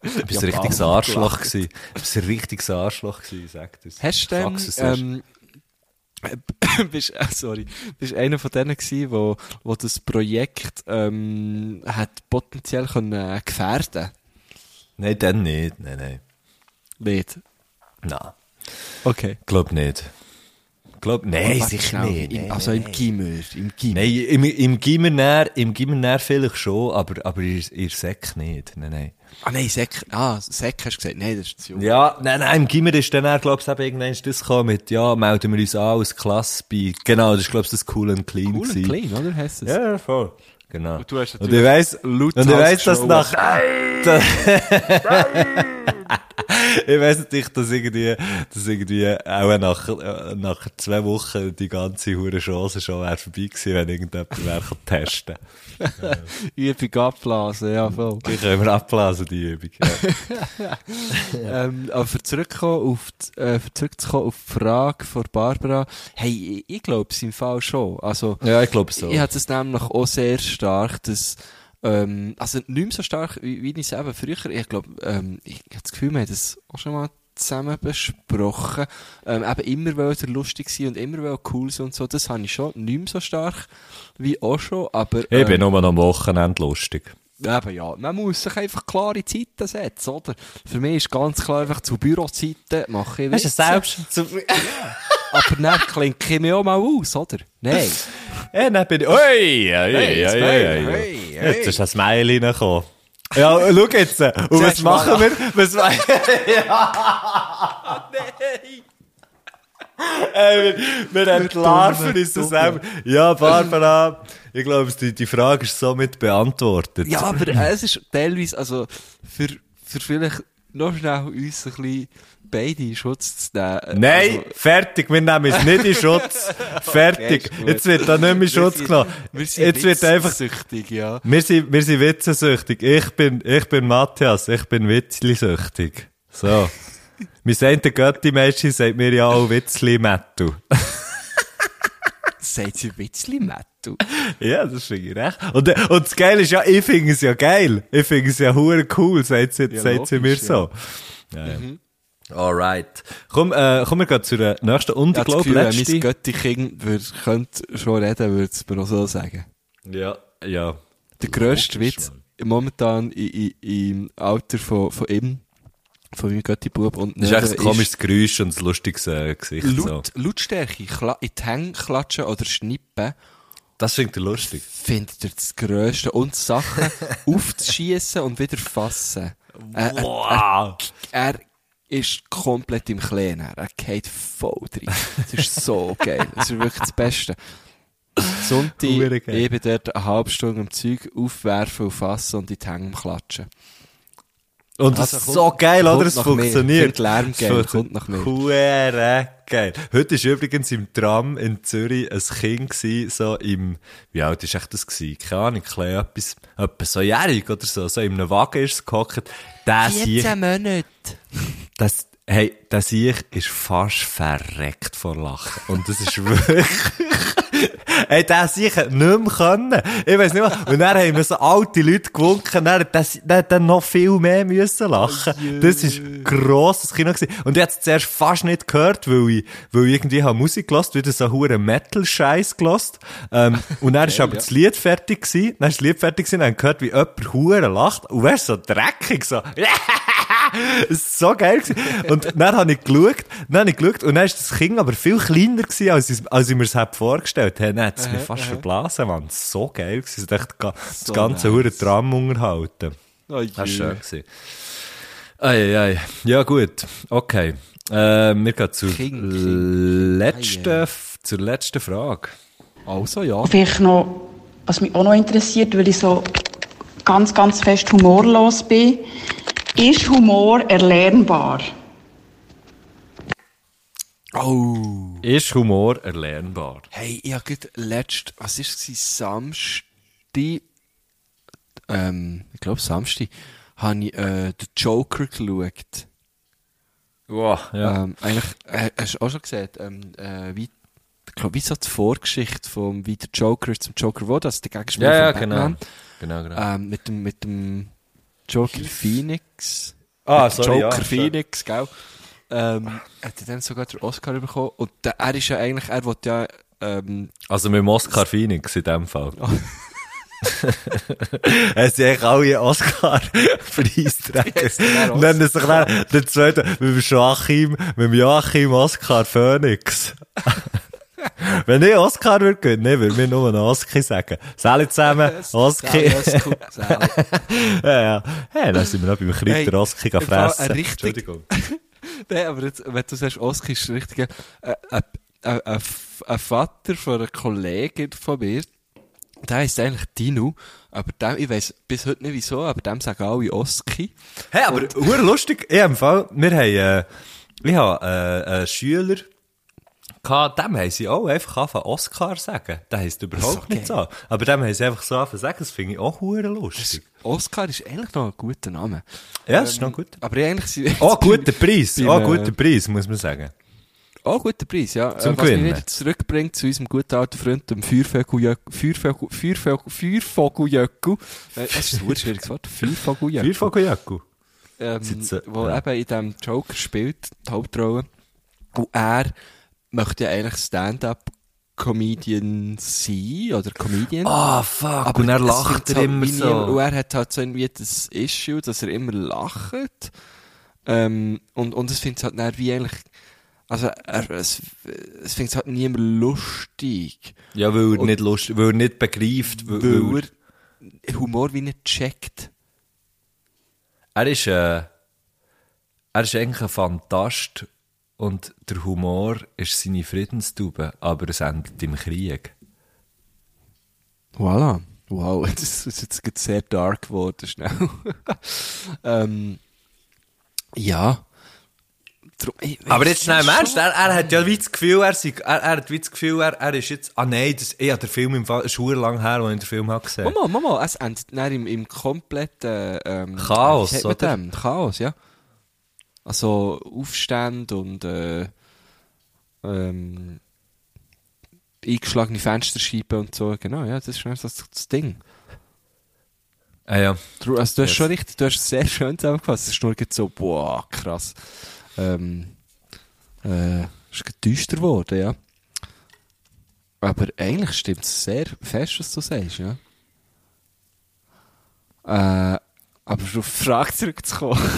Du bist ein richtiges Arschloch gewesen. Du bist ein richtiges Arschloch gewesen, sag das. Hast du denn, ähm, bist, äh, sorry, bist einer von denen gewesen, wo, wo das Projekt, ähm, hat potenziell können äh, gefährden? Nein, dann nicht. Nein, nein. Nicht. Nein. Okay. Glaub nicht. Glaub, nein, sicher nicht. Im, Nein, also im Gimmer, im Gimmer. Nein, im, im Gimmer im Gimmer vielleicht schon, aber, aber in der Sek nicht. Nein, nein. Ah nein, Sek, ah, Sek hast du gesagt, nein, das ist zu jung. Ja, nein, nein, im Gimmer ist dann, er, glaubst du, eben irgendwann ist das gekommen mit, ja, melden wir uns an als Klasse bei, genau, das ist, glaubst du, das cool and clean Cool und gewesen. clean, oder? Heisst es? Ja, voll. Genau. Und du hast Und ich natürlich weiss, und ich weiss, dass nach, ich weiss natürlich, dass irgendwie, dass irgendwie auch nach, nach zwei Wochen die ganze hure Chance schon wäre vorbei gewesen, wenn irgendjemand wäre testen. Übung abblasen, ja, voll. Die können wir abblasen, die Übung. Ja. ähm, aber zurückzukommen auf die, äh, zurückzukommen auf die Frage von Barbara, hey, ich, ich glaube es im Fall schon. Also, ja, ich glaube so. ich hatte es nämlich auch sehr stark, dass, ähm, also nicht mehr so stark, wie, wie ich es eben früher, ich glaube, ähm, ich, habe das Gefühl, wir haben das auch schon mal zusammen besprochen, ähm, eben immer wieder lustig sein und immer wieder cool sein und so, das habe ich schon nicht mehr so stark wie auch schon, aber... Ich bin ähm, nur noch am Wochenende lustig. Eben ja, man muss sich einfach klare Zeiten setzen, oder? Für mich ist ganz klar einfach zu Bürozeiten mache ich Witze. Aber dann klinke ich mich auch mal aus, oder? Nein. Ja, dann bin ich, oi, oi, oi, oi, oi. Jetzt ist ein Smiley reingekommen. Ja, schau jetzt. Und was machen wir? Was, Ey, wir, wir entlarven uns das selber. Ja, Barbara, ich glaube, die, die Frage ist somit beantwortet. Ja, aber es ist teilweise, also, für, für vielleicht noch schnell uns ein bisschen beide in Schutz zu nehmen. Nein, Also, fertig, wir nehmen es nicht in Schutz. Fertig. Okay. Jetzt wird da nicht mehr in wir Schutz sind- genommen. Wir sind Jetzt wird einfach, witzsüchtig, ja. wir sind, wir sind witzesüchtig. Ich bin, ich bin Matthias, ich bin witzli-süchtig. So. Mein eine Götti-Mädchen sagt mir ja auch Witzli-Mettu. Sagt sie Witzli Metal? Ja, das finde ich recht. Und, und das Geile ist ja, ich finde es ja geil. Ich finde es ja hure cool, sagt sie, Ja, sagt sie mir logisch, so. Ja. Ja. Alright. Komm, äh, komm, wir gehen zur äh, nächsten und Ich glaube, wenn mein letzte. Götti-Kind könnte schon reden, würde es mir auch so sagen. Ja, ja. Der grösste Witz momentan im Alter von, von ihm, von meinem Götti-Bub und Das ist echt ein komisches Geräusch und ein lustiges äh, Gesicht. So. Laut, Lautstärke, Kla in die Hänge klatschen oder schnippen, Das findet ihr lustig. findet er das Grösste. Und Sachen aufzuschiessen und wieder fassen. Äh, Wow! er ist komplett im Kleinen. Er geht voll drin. Das ist so geil. Das ist wirklich das Beste. Sonntag, eben dort eine halbe Stunde am Zeug aufwerfen und fassen und in die Hänge klatschen. Und das Also ist kommt- so geil, oder? Es funktioniert. Findet Lärm geil, Es kommt nach mir. Hure geil. Heute ist übrigens im Tram in Zürich ein Kind gewesen, so im, wie alt ist echt das gewesen? Keine Ahnung, klein, etwas, etwas so jährig oder so, so in einem Wagen ist es gehockt. Der Sieg, Monate. das, hey, der Sieg ist fast verreckt vor Lachen. Und das ist wirklich, Hey, der hat nicht mehr können. Ich weiss nicht mehr. Und dann haben wir so alte Leute gewunken, dann hat dann noch viel mehr müssen lachen. Das ist grosses Kino gewesen. Und ich hab's zuerst fast nicht gehört, weil ich, weil ich irgendwie habe Musik gelost, wieder so hure Metal-Scheiß gelost. Ähm, und dann ist aber das Lied fertig gewesen, dann ist das Lied fertig gewesen, dann gehört, wie jemand hure lacht. Und weißt so dreckig, so. Es war so geil. Gewesen. Und dann habe ich geschaut, dann habe ich geschaut, und dann ist das Kind aber viel kleiner gewesen, als ich, als ich mir es vorgestellt habe. Dann hat es mich fast verblasen, man. So geil gewesen. Ich dachte, das So ganze nice. hure Tram unterhalten. Oh, Das war schön. Gewesen. Ei, ei. Ja, gut. Okay. Äh, wir gehen zur King, King. letzten, Ei, ei. zur letzten Frage. Also ja. Vielleicht noch, was mich auch noch interessiert, weil ich so ganz, ganz fest humorlos bin. Ist Humor erlernbar? Oh. Ist Humor erlernbar? Hey, ich habe gerade letzt, was ist es, Samstag, ähm, ich glaube Samstag, habe ich, äh, den Joker geschaut. Wow, ja. Ähm, eigentlich, äh, hast du auch schon gesehen, ähm, äh, wie, ich glaube, wie so die Vorgeschichte vom, wie der Joker zum Joker wurde, also der Gegenspieler ja, ja, von genau. Batman. Genau, genau. Ähm, mit dem, mit dem Joker Phoenix. Ah, dem sorry, Joker ja, Phoenix, gell? Ähm, hat er dann sogar den Oscar bekommen. Und der, er ist ja eigentlich, er wollte ja, ähm, Also mit dem Oscar Phoenix in dem Fall. es sind eigentlich alle Oscar-Preisträger. Nennen sich dann der zweite mit dem Joachim, mit dem Joachim Oscar Phoenix. Wenn ich Oscar würde gewinnen, würde mir nur einen Oski sagen. Salut zusammen, Oski. Ja, ja. Hey, dann sind wir noch beim Kritter Hey, Oski fressen. richtig- Entschuldigung. Nein, aber jetzt, wenn du sagst, Oski ist richtig, äh, ein, ein, ein, ein Vater von einer Kollegin von mir, der heisst eigentlich Dino, aber dem, ich weiss bis heute nicht wieso, aber dem sagen alle Oski. Hey, aber lustig. Ich im Fall, wir haben, äh, ich habe äh, einen Schüler dem haben sie auch einfach angefangen Oscar sagen. Der heisst überhaupt so nicht so. Aber dem haben sie einfach so angefangen sagen, das finde ich auch hure lustig. Oscar ist eigentlich noch ein guter Name. Ja, das ist noch gut. Aber eigentlich Oh, guter Preis. beim, Oh, guter Preis, muss man sagen. Oh, guter Preis, ja. Zum äh, was mich Gewinnen. wieder zurückbringt zu unserem guten alten Freund, dem Feuervogeljöckel. Feuervogel, Feuervogel, Feuervogeljöckel. Äh, das ist ein schwieriges Wort. Feuervogeljöckel. Feuervogeljöckel. ähm, Sitze- wo ja. eben in diesem Joker spielt, die Hauptrolle. Und er möchte ja eigentlich Stand-up-Comedian sein, oder Comedian. Ah, fuck. und er lacht er halt immer niemand- Und so. er hat halt so irgendwie das Issue, dass er immer lacht. Ähm, und, und es findet halt dann wie eigentlich, also er, es, es findet halt niemand lustig. Ja, weil er Und- nicht lustig, weil er nicht begreift, weil, Weil weil er Humor wie nicht checkt. er ist, äh, er ist eigentlich ein Fantast und der Humor ist seine Friedenstube, aber es endet im Krieg. Voilà. Wow, das ist jetzt gerade sehr dark geworden, schnell. ähm, Ja. Aber jetzt schnell im schon. Ernst, er, er hat ja wie das Gefühl, er, sei, er, er hat wie das Gefühl, er, er ist jetzt, ah nein, das, ich habe den Film im Fall, verdammt lang her, als ich den Film habe gesehen. Mama, Mama, es endet dann im, im kompletten ähm, Chaos, oder? dem? Chaos, ja. Also Aufstände und äh, ähm, eingeschlagene Fensterscheiben und so. Genau, ja, das ist schnell das, das Ding. Ah ja. Du, also, du hast Yes. schon richtig, du hast es sehr schön zusammengefasst. Es ist nur so, boah, krass. Ähm, äh, es ist düster geworden, ja. Aber eigentlich stimmt es sehr fest, was du sagst, ja. Äh, aber auf die Frage zurückzukommen.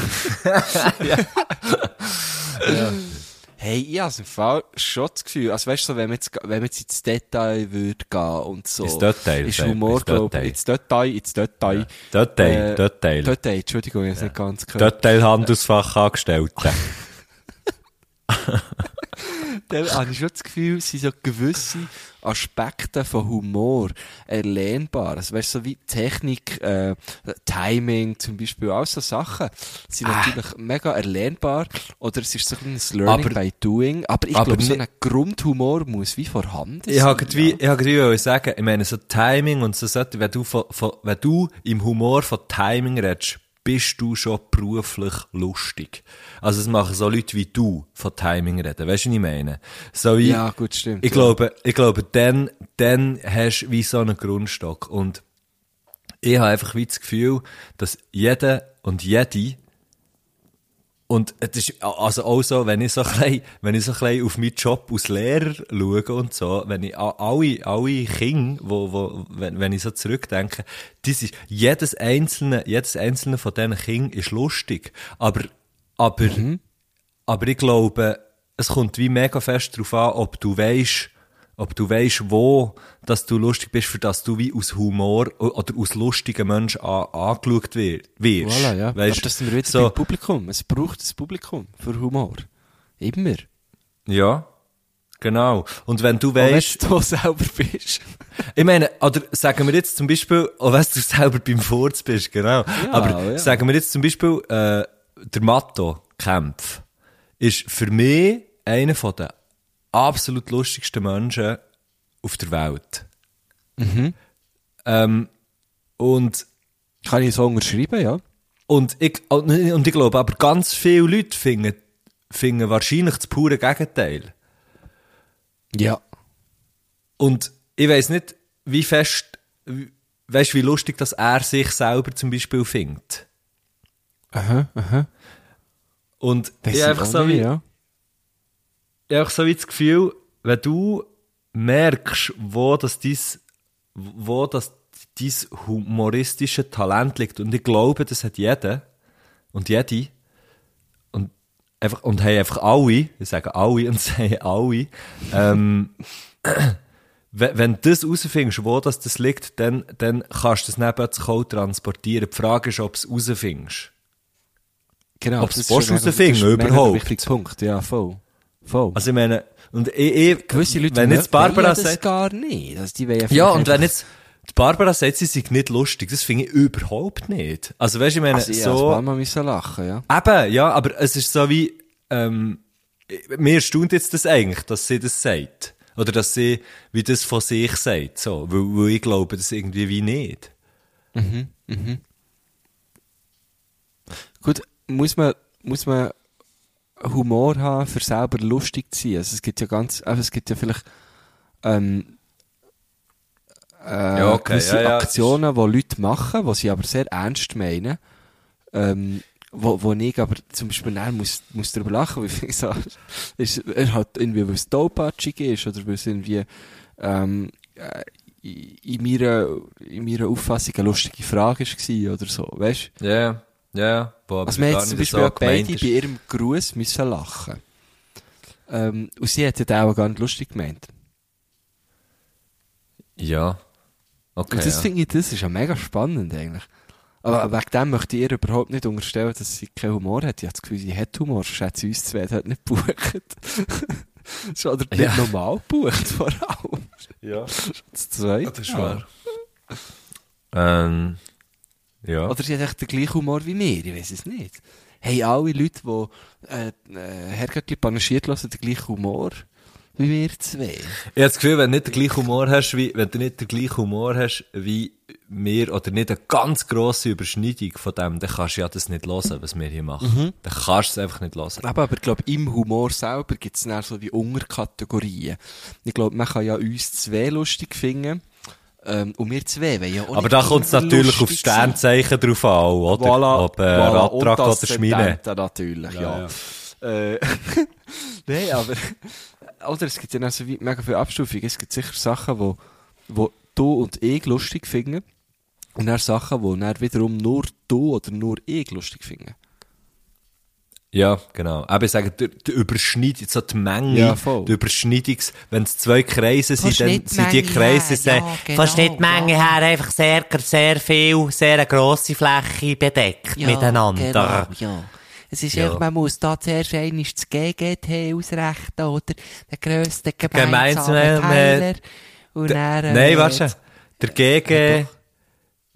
Hey, ich habe im Fall schon das Gefühl, also weißt du, so, wenn man jetzt, wenn man jetzt ins Detail würde gehen und so. Ins Detail, Ist Humor, glaube Detail. ich. Ins Detail, ins Detail. Detail, Äh, Detail. Detail, Entschuldigung, ich habe es nicht ganz gehört. Detailhandelsfachangestellte. Dann habe ich schon das Gefühl, es sind so gewisse Aspekte von Humor erlernbar. Also weißt du, so wie Technik, äh, Timing zum Beispiel, all so Sachen sind natürlich mega erlernbar. Oder es ist so ein bisschen Learning Aber- by Doing. Aber ich glaube, so ein Grundhumor muss wie vorhanden sein. Ich habe wie, ja. ich habe wie sagen, ich meine, so Timing und so wenn du von, von, wenn du im Humor von Timing redest, bist du schon beruflich lustig. Also es machen so Leute wie du von Timing reden. Weißt du, was ich meine? So wie, Ja, gut, stimmt. ich ja. glaube, ich glaube, dann, dann hast du wie so einen Grundstock. Und ich habe einfach wie das Gefühl, dass jeder und jede und es ist also auch so, wenn ich so ein bisschen, wenn ich so ein bisschen auf meinen Job als Lehrer schaue und so, wenn ich alle, alle Kinder, wo, wo, wenn, wenn ich so zurückdenke, das ist, jedes einzelne, jedes einzelne von diesen Kindern ist lustig. Aber, aber, aber ich glaube, es kommt wie mega fest darauf an, ob du weißt, ob du weißt, wo, dass du lustig bist, für das du wie aus Humor oder aus lustigen Menschen an, angeschaut wir- wirst. Voilà, ja. Weißt, Aber das sind wir wieder so, beim Publikum. Es braucht das Publikum für Humor. Immer. Ja, genau. Und wenn du Auch wenn weißt, du selber bist. ich meine, oder sagen wir jetzt zum Beispiel, auch wenn du selber beim Furz bist, genau. Aber ja. sagen wir jetzt zum Beispiel, äh, der Matto Kempf ist für mich einer den absolut lustigsten Menschen auf der Welt. Ähm, und Kann ich so unterschreiben, ja. Und ich, und ich glaube, aber ganz viele Leute finden, finden wahrscheinlich das pure Gegenteil. Ja. Und ich weiß nicht, wie fest, weißt wie lustig, dass er sich selber zum Beispiel findet. Aha, aha. Und Weiss ich einfach so wie, ja. Ich habe so wie das Gefühl, wenn du merkst, wo das dies, wo das dies humoristische Talent liegt, und ich glaube, das hat jeder und jede, und einfach, und haben einfach alle, ich sage alle und sagen alle, ähm, wenn, wenn du das herausfindest, wo das, das liegt, dann, dann kannst du das plötzlich auch transportieren. Die Frage ist, ob du es herausfindest. Genau. Das ist willst schon rausfinden, das ist ein überhaupt. wichtiger Punkt, ja, voll. Voll. Also ich meine, und ich, ich Gewisse Leute wenn jetzt Barbara das sagt, gar nicht. Also die ja, vielleicht und wenn jetzt die Barbara sagt, sie sei nicht lustig, das finde ich überhaupt nicht. Also weißt du, ich meine, Also so... ein Mal müssen lachen, ja. eben, ja, aber es ist so wie, ähm, mir erstaunt jetzt das eigentlich, dass sie das sagt. Oder dass sie, wie das von sich sagt, so, weil, weil ich glaube das irgendwie wie nicht. Gut, muss man, muss man Humor haben, für selber lustig zu sein. Also es gibt ja ganz, also es gibt ja vielleicht, ähm, äh, Ja, okay, gewisse ja, ja, Aktionen, die Leute machen, die sie aber sehr ernst meinen, ähm, wo, wo ich aber zum Beispiel dann muss, muss darüber lachen, weil ich so, ist, er hat irgendwie, weil es tollpatschig ist, oder weil es irgendwie, ähm, äh, in in meiner, in meiner Auffassung eine lustige Frage war, oder so, weißt du? Ja, ja, aber Also, wir haben zum Beispiel auch beide ist. bei ihrem Gruß müssen lachen. Ähm, und sie hat ja den auch gar nicht lustig gemeint. Ja. Okay. und das ja. finde ich, das ist ja mega spannend eigentlich. Aber wegen dem möchte ich ihr überhaupt nicht unterstellen, dass sie keinen Humor hat. Ich habe das Gefühl, sie hat Humor, sonst hat sie uns zwei halt nicht gebucht. Schon, oder nicht Ja. normal gebucht, vor allem. ja. Das zweite. Das ist wahr. Ähm, ja. Oder sie hat echt den gleichen Humor wie mir, ich weiß es nicht. haben alle Leute, die äh, äh, Herrgöttli panaschiert hören, den gleichen Humor wie wir zwei. Ich habe das Gefühl, wenn du nicht den gleichen Humor hast, wie, wenn du nicht den gleichen Humor hast, wie wir, oder nicht eine ganz grosse Überschneidung von dem, dann kannst du ja das nicht hören, was wir hier machen. Dann kannst du es einfach nicht hören. Aber, aber ich glaube, im Humor selber gibt es dann so wie Unterkategorien. Ich glaube, man kann ja uns zwei lustig finden. Ähm, und wir zwei wollen ja auch Aber nicht da kommt es natürlich aufs Sternzeichen drauf an, oder? Voilà, Ob äh, voilà. Rattrack Und oder Schmine. Natürlich, ja. Äh, Nein, aber, oder es gibt ja noch so wie mega viele Abstufungen. Es gibt sicher Sachen, wo, wo du und ich lustig finden. Und dann Sachen, wo dann wiederum nur du oder nur ich lustig finden. Ja, genau. Aber ich sage, die, die Überschneidung, so die Menge, Ja, voll. die Überschneidungs, wenn es zwei Kreise sind, dann sind die Kreise sehr, ja, von genau, Schnittmenge ja. her einfach sehr, sehr viel, sehr eine grosse Fläche bedeckt miteinander. Genau, ja. Es ist Ja. einfach, man muss da zuerst einmal das GGT ausrechnen, oder? Den grössten Gemeinsamen, Teiler. Und dann, äh, Nein, du, der GG,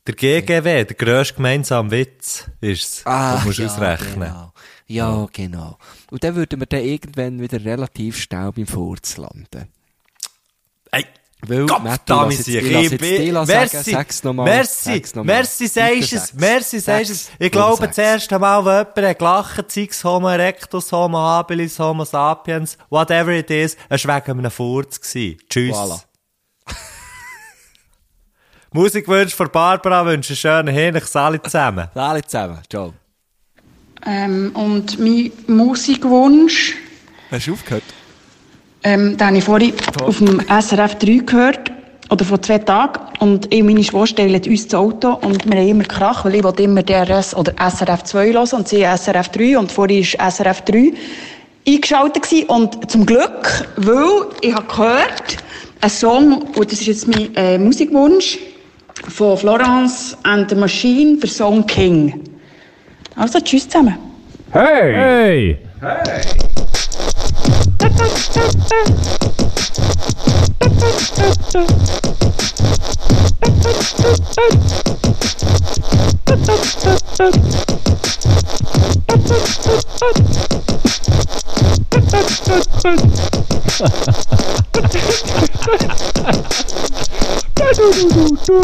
der GGW, der grösste gemeinsame Witz ist's. Ah, du musst ja, ausrechnen. Genau. Ja, genau. Und dann würden wir dann irgendwann wieder relativ schnell beim Furz landen. Ey, Weil, Gott, Matt, da ich ich, ich ich sagen, merci, sag's nochmal, merci, sag's nochmal. merci, sagst es, merci, sagst es. Ich glaube, das erste Mal, wo jemand hat gelacht, Zix, Homo erectus, Homo habilis, Homo sapiens, whatever it is, es war wegen einem Furz gewesen. Tschüss. Voilà. Musikwünsche von Barbara wünsche einen schönen Hin, ich alle zusammen. Alle zusammen. Ciao. Ähm, und mein Musikwunsch, Hast du aufgehört? ähm, den habe ich vorhin auf dem SRF 3 gehört, oder vor zwei Tagen. Und ich und meine Schwester stellen uns das Auto und wir haben immer Krach, weil ich wollte immer DRS oder SRF 2 hören und sie SRF 3 und vorhin war SRF 3 eingeschaltet gewesen. und zum Glück, weil ich habe gehört, ein Song, und das ist jetzt mein äh, Musikwunsch, von Florence and the Machine, der Song King. Also, tschüss zusammen. Hey! Du, du.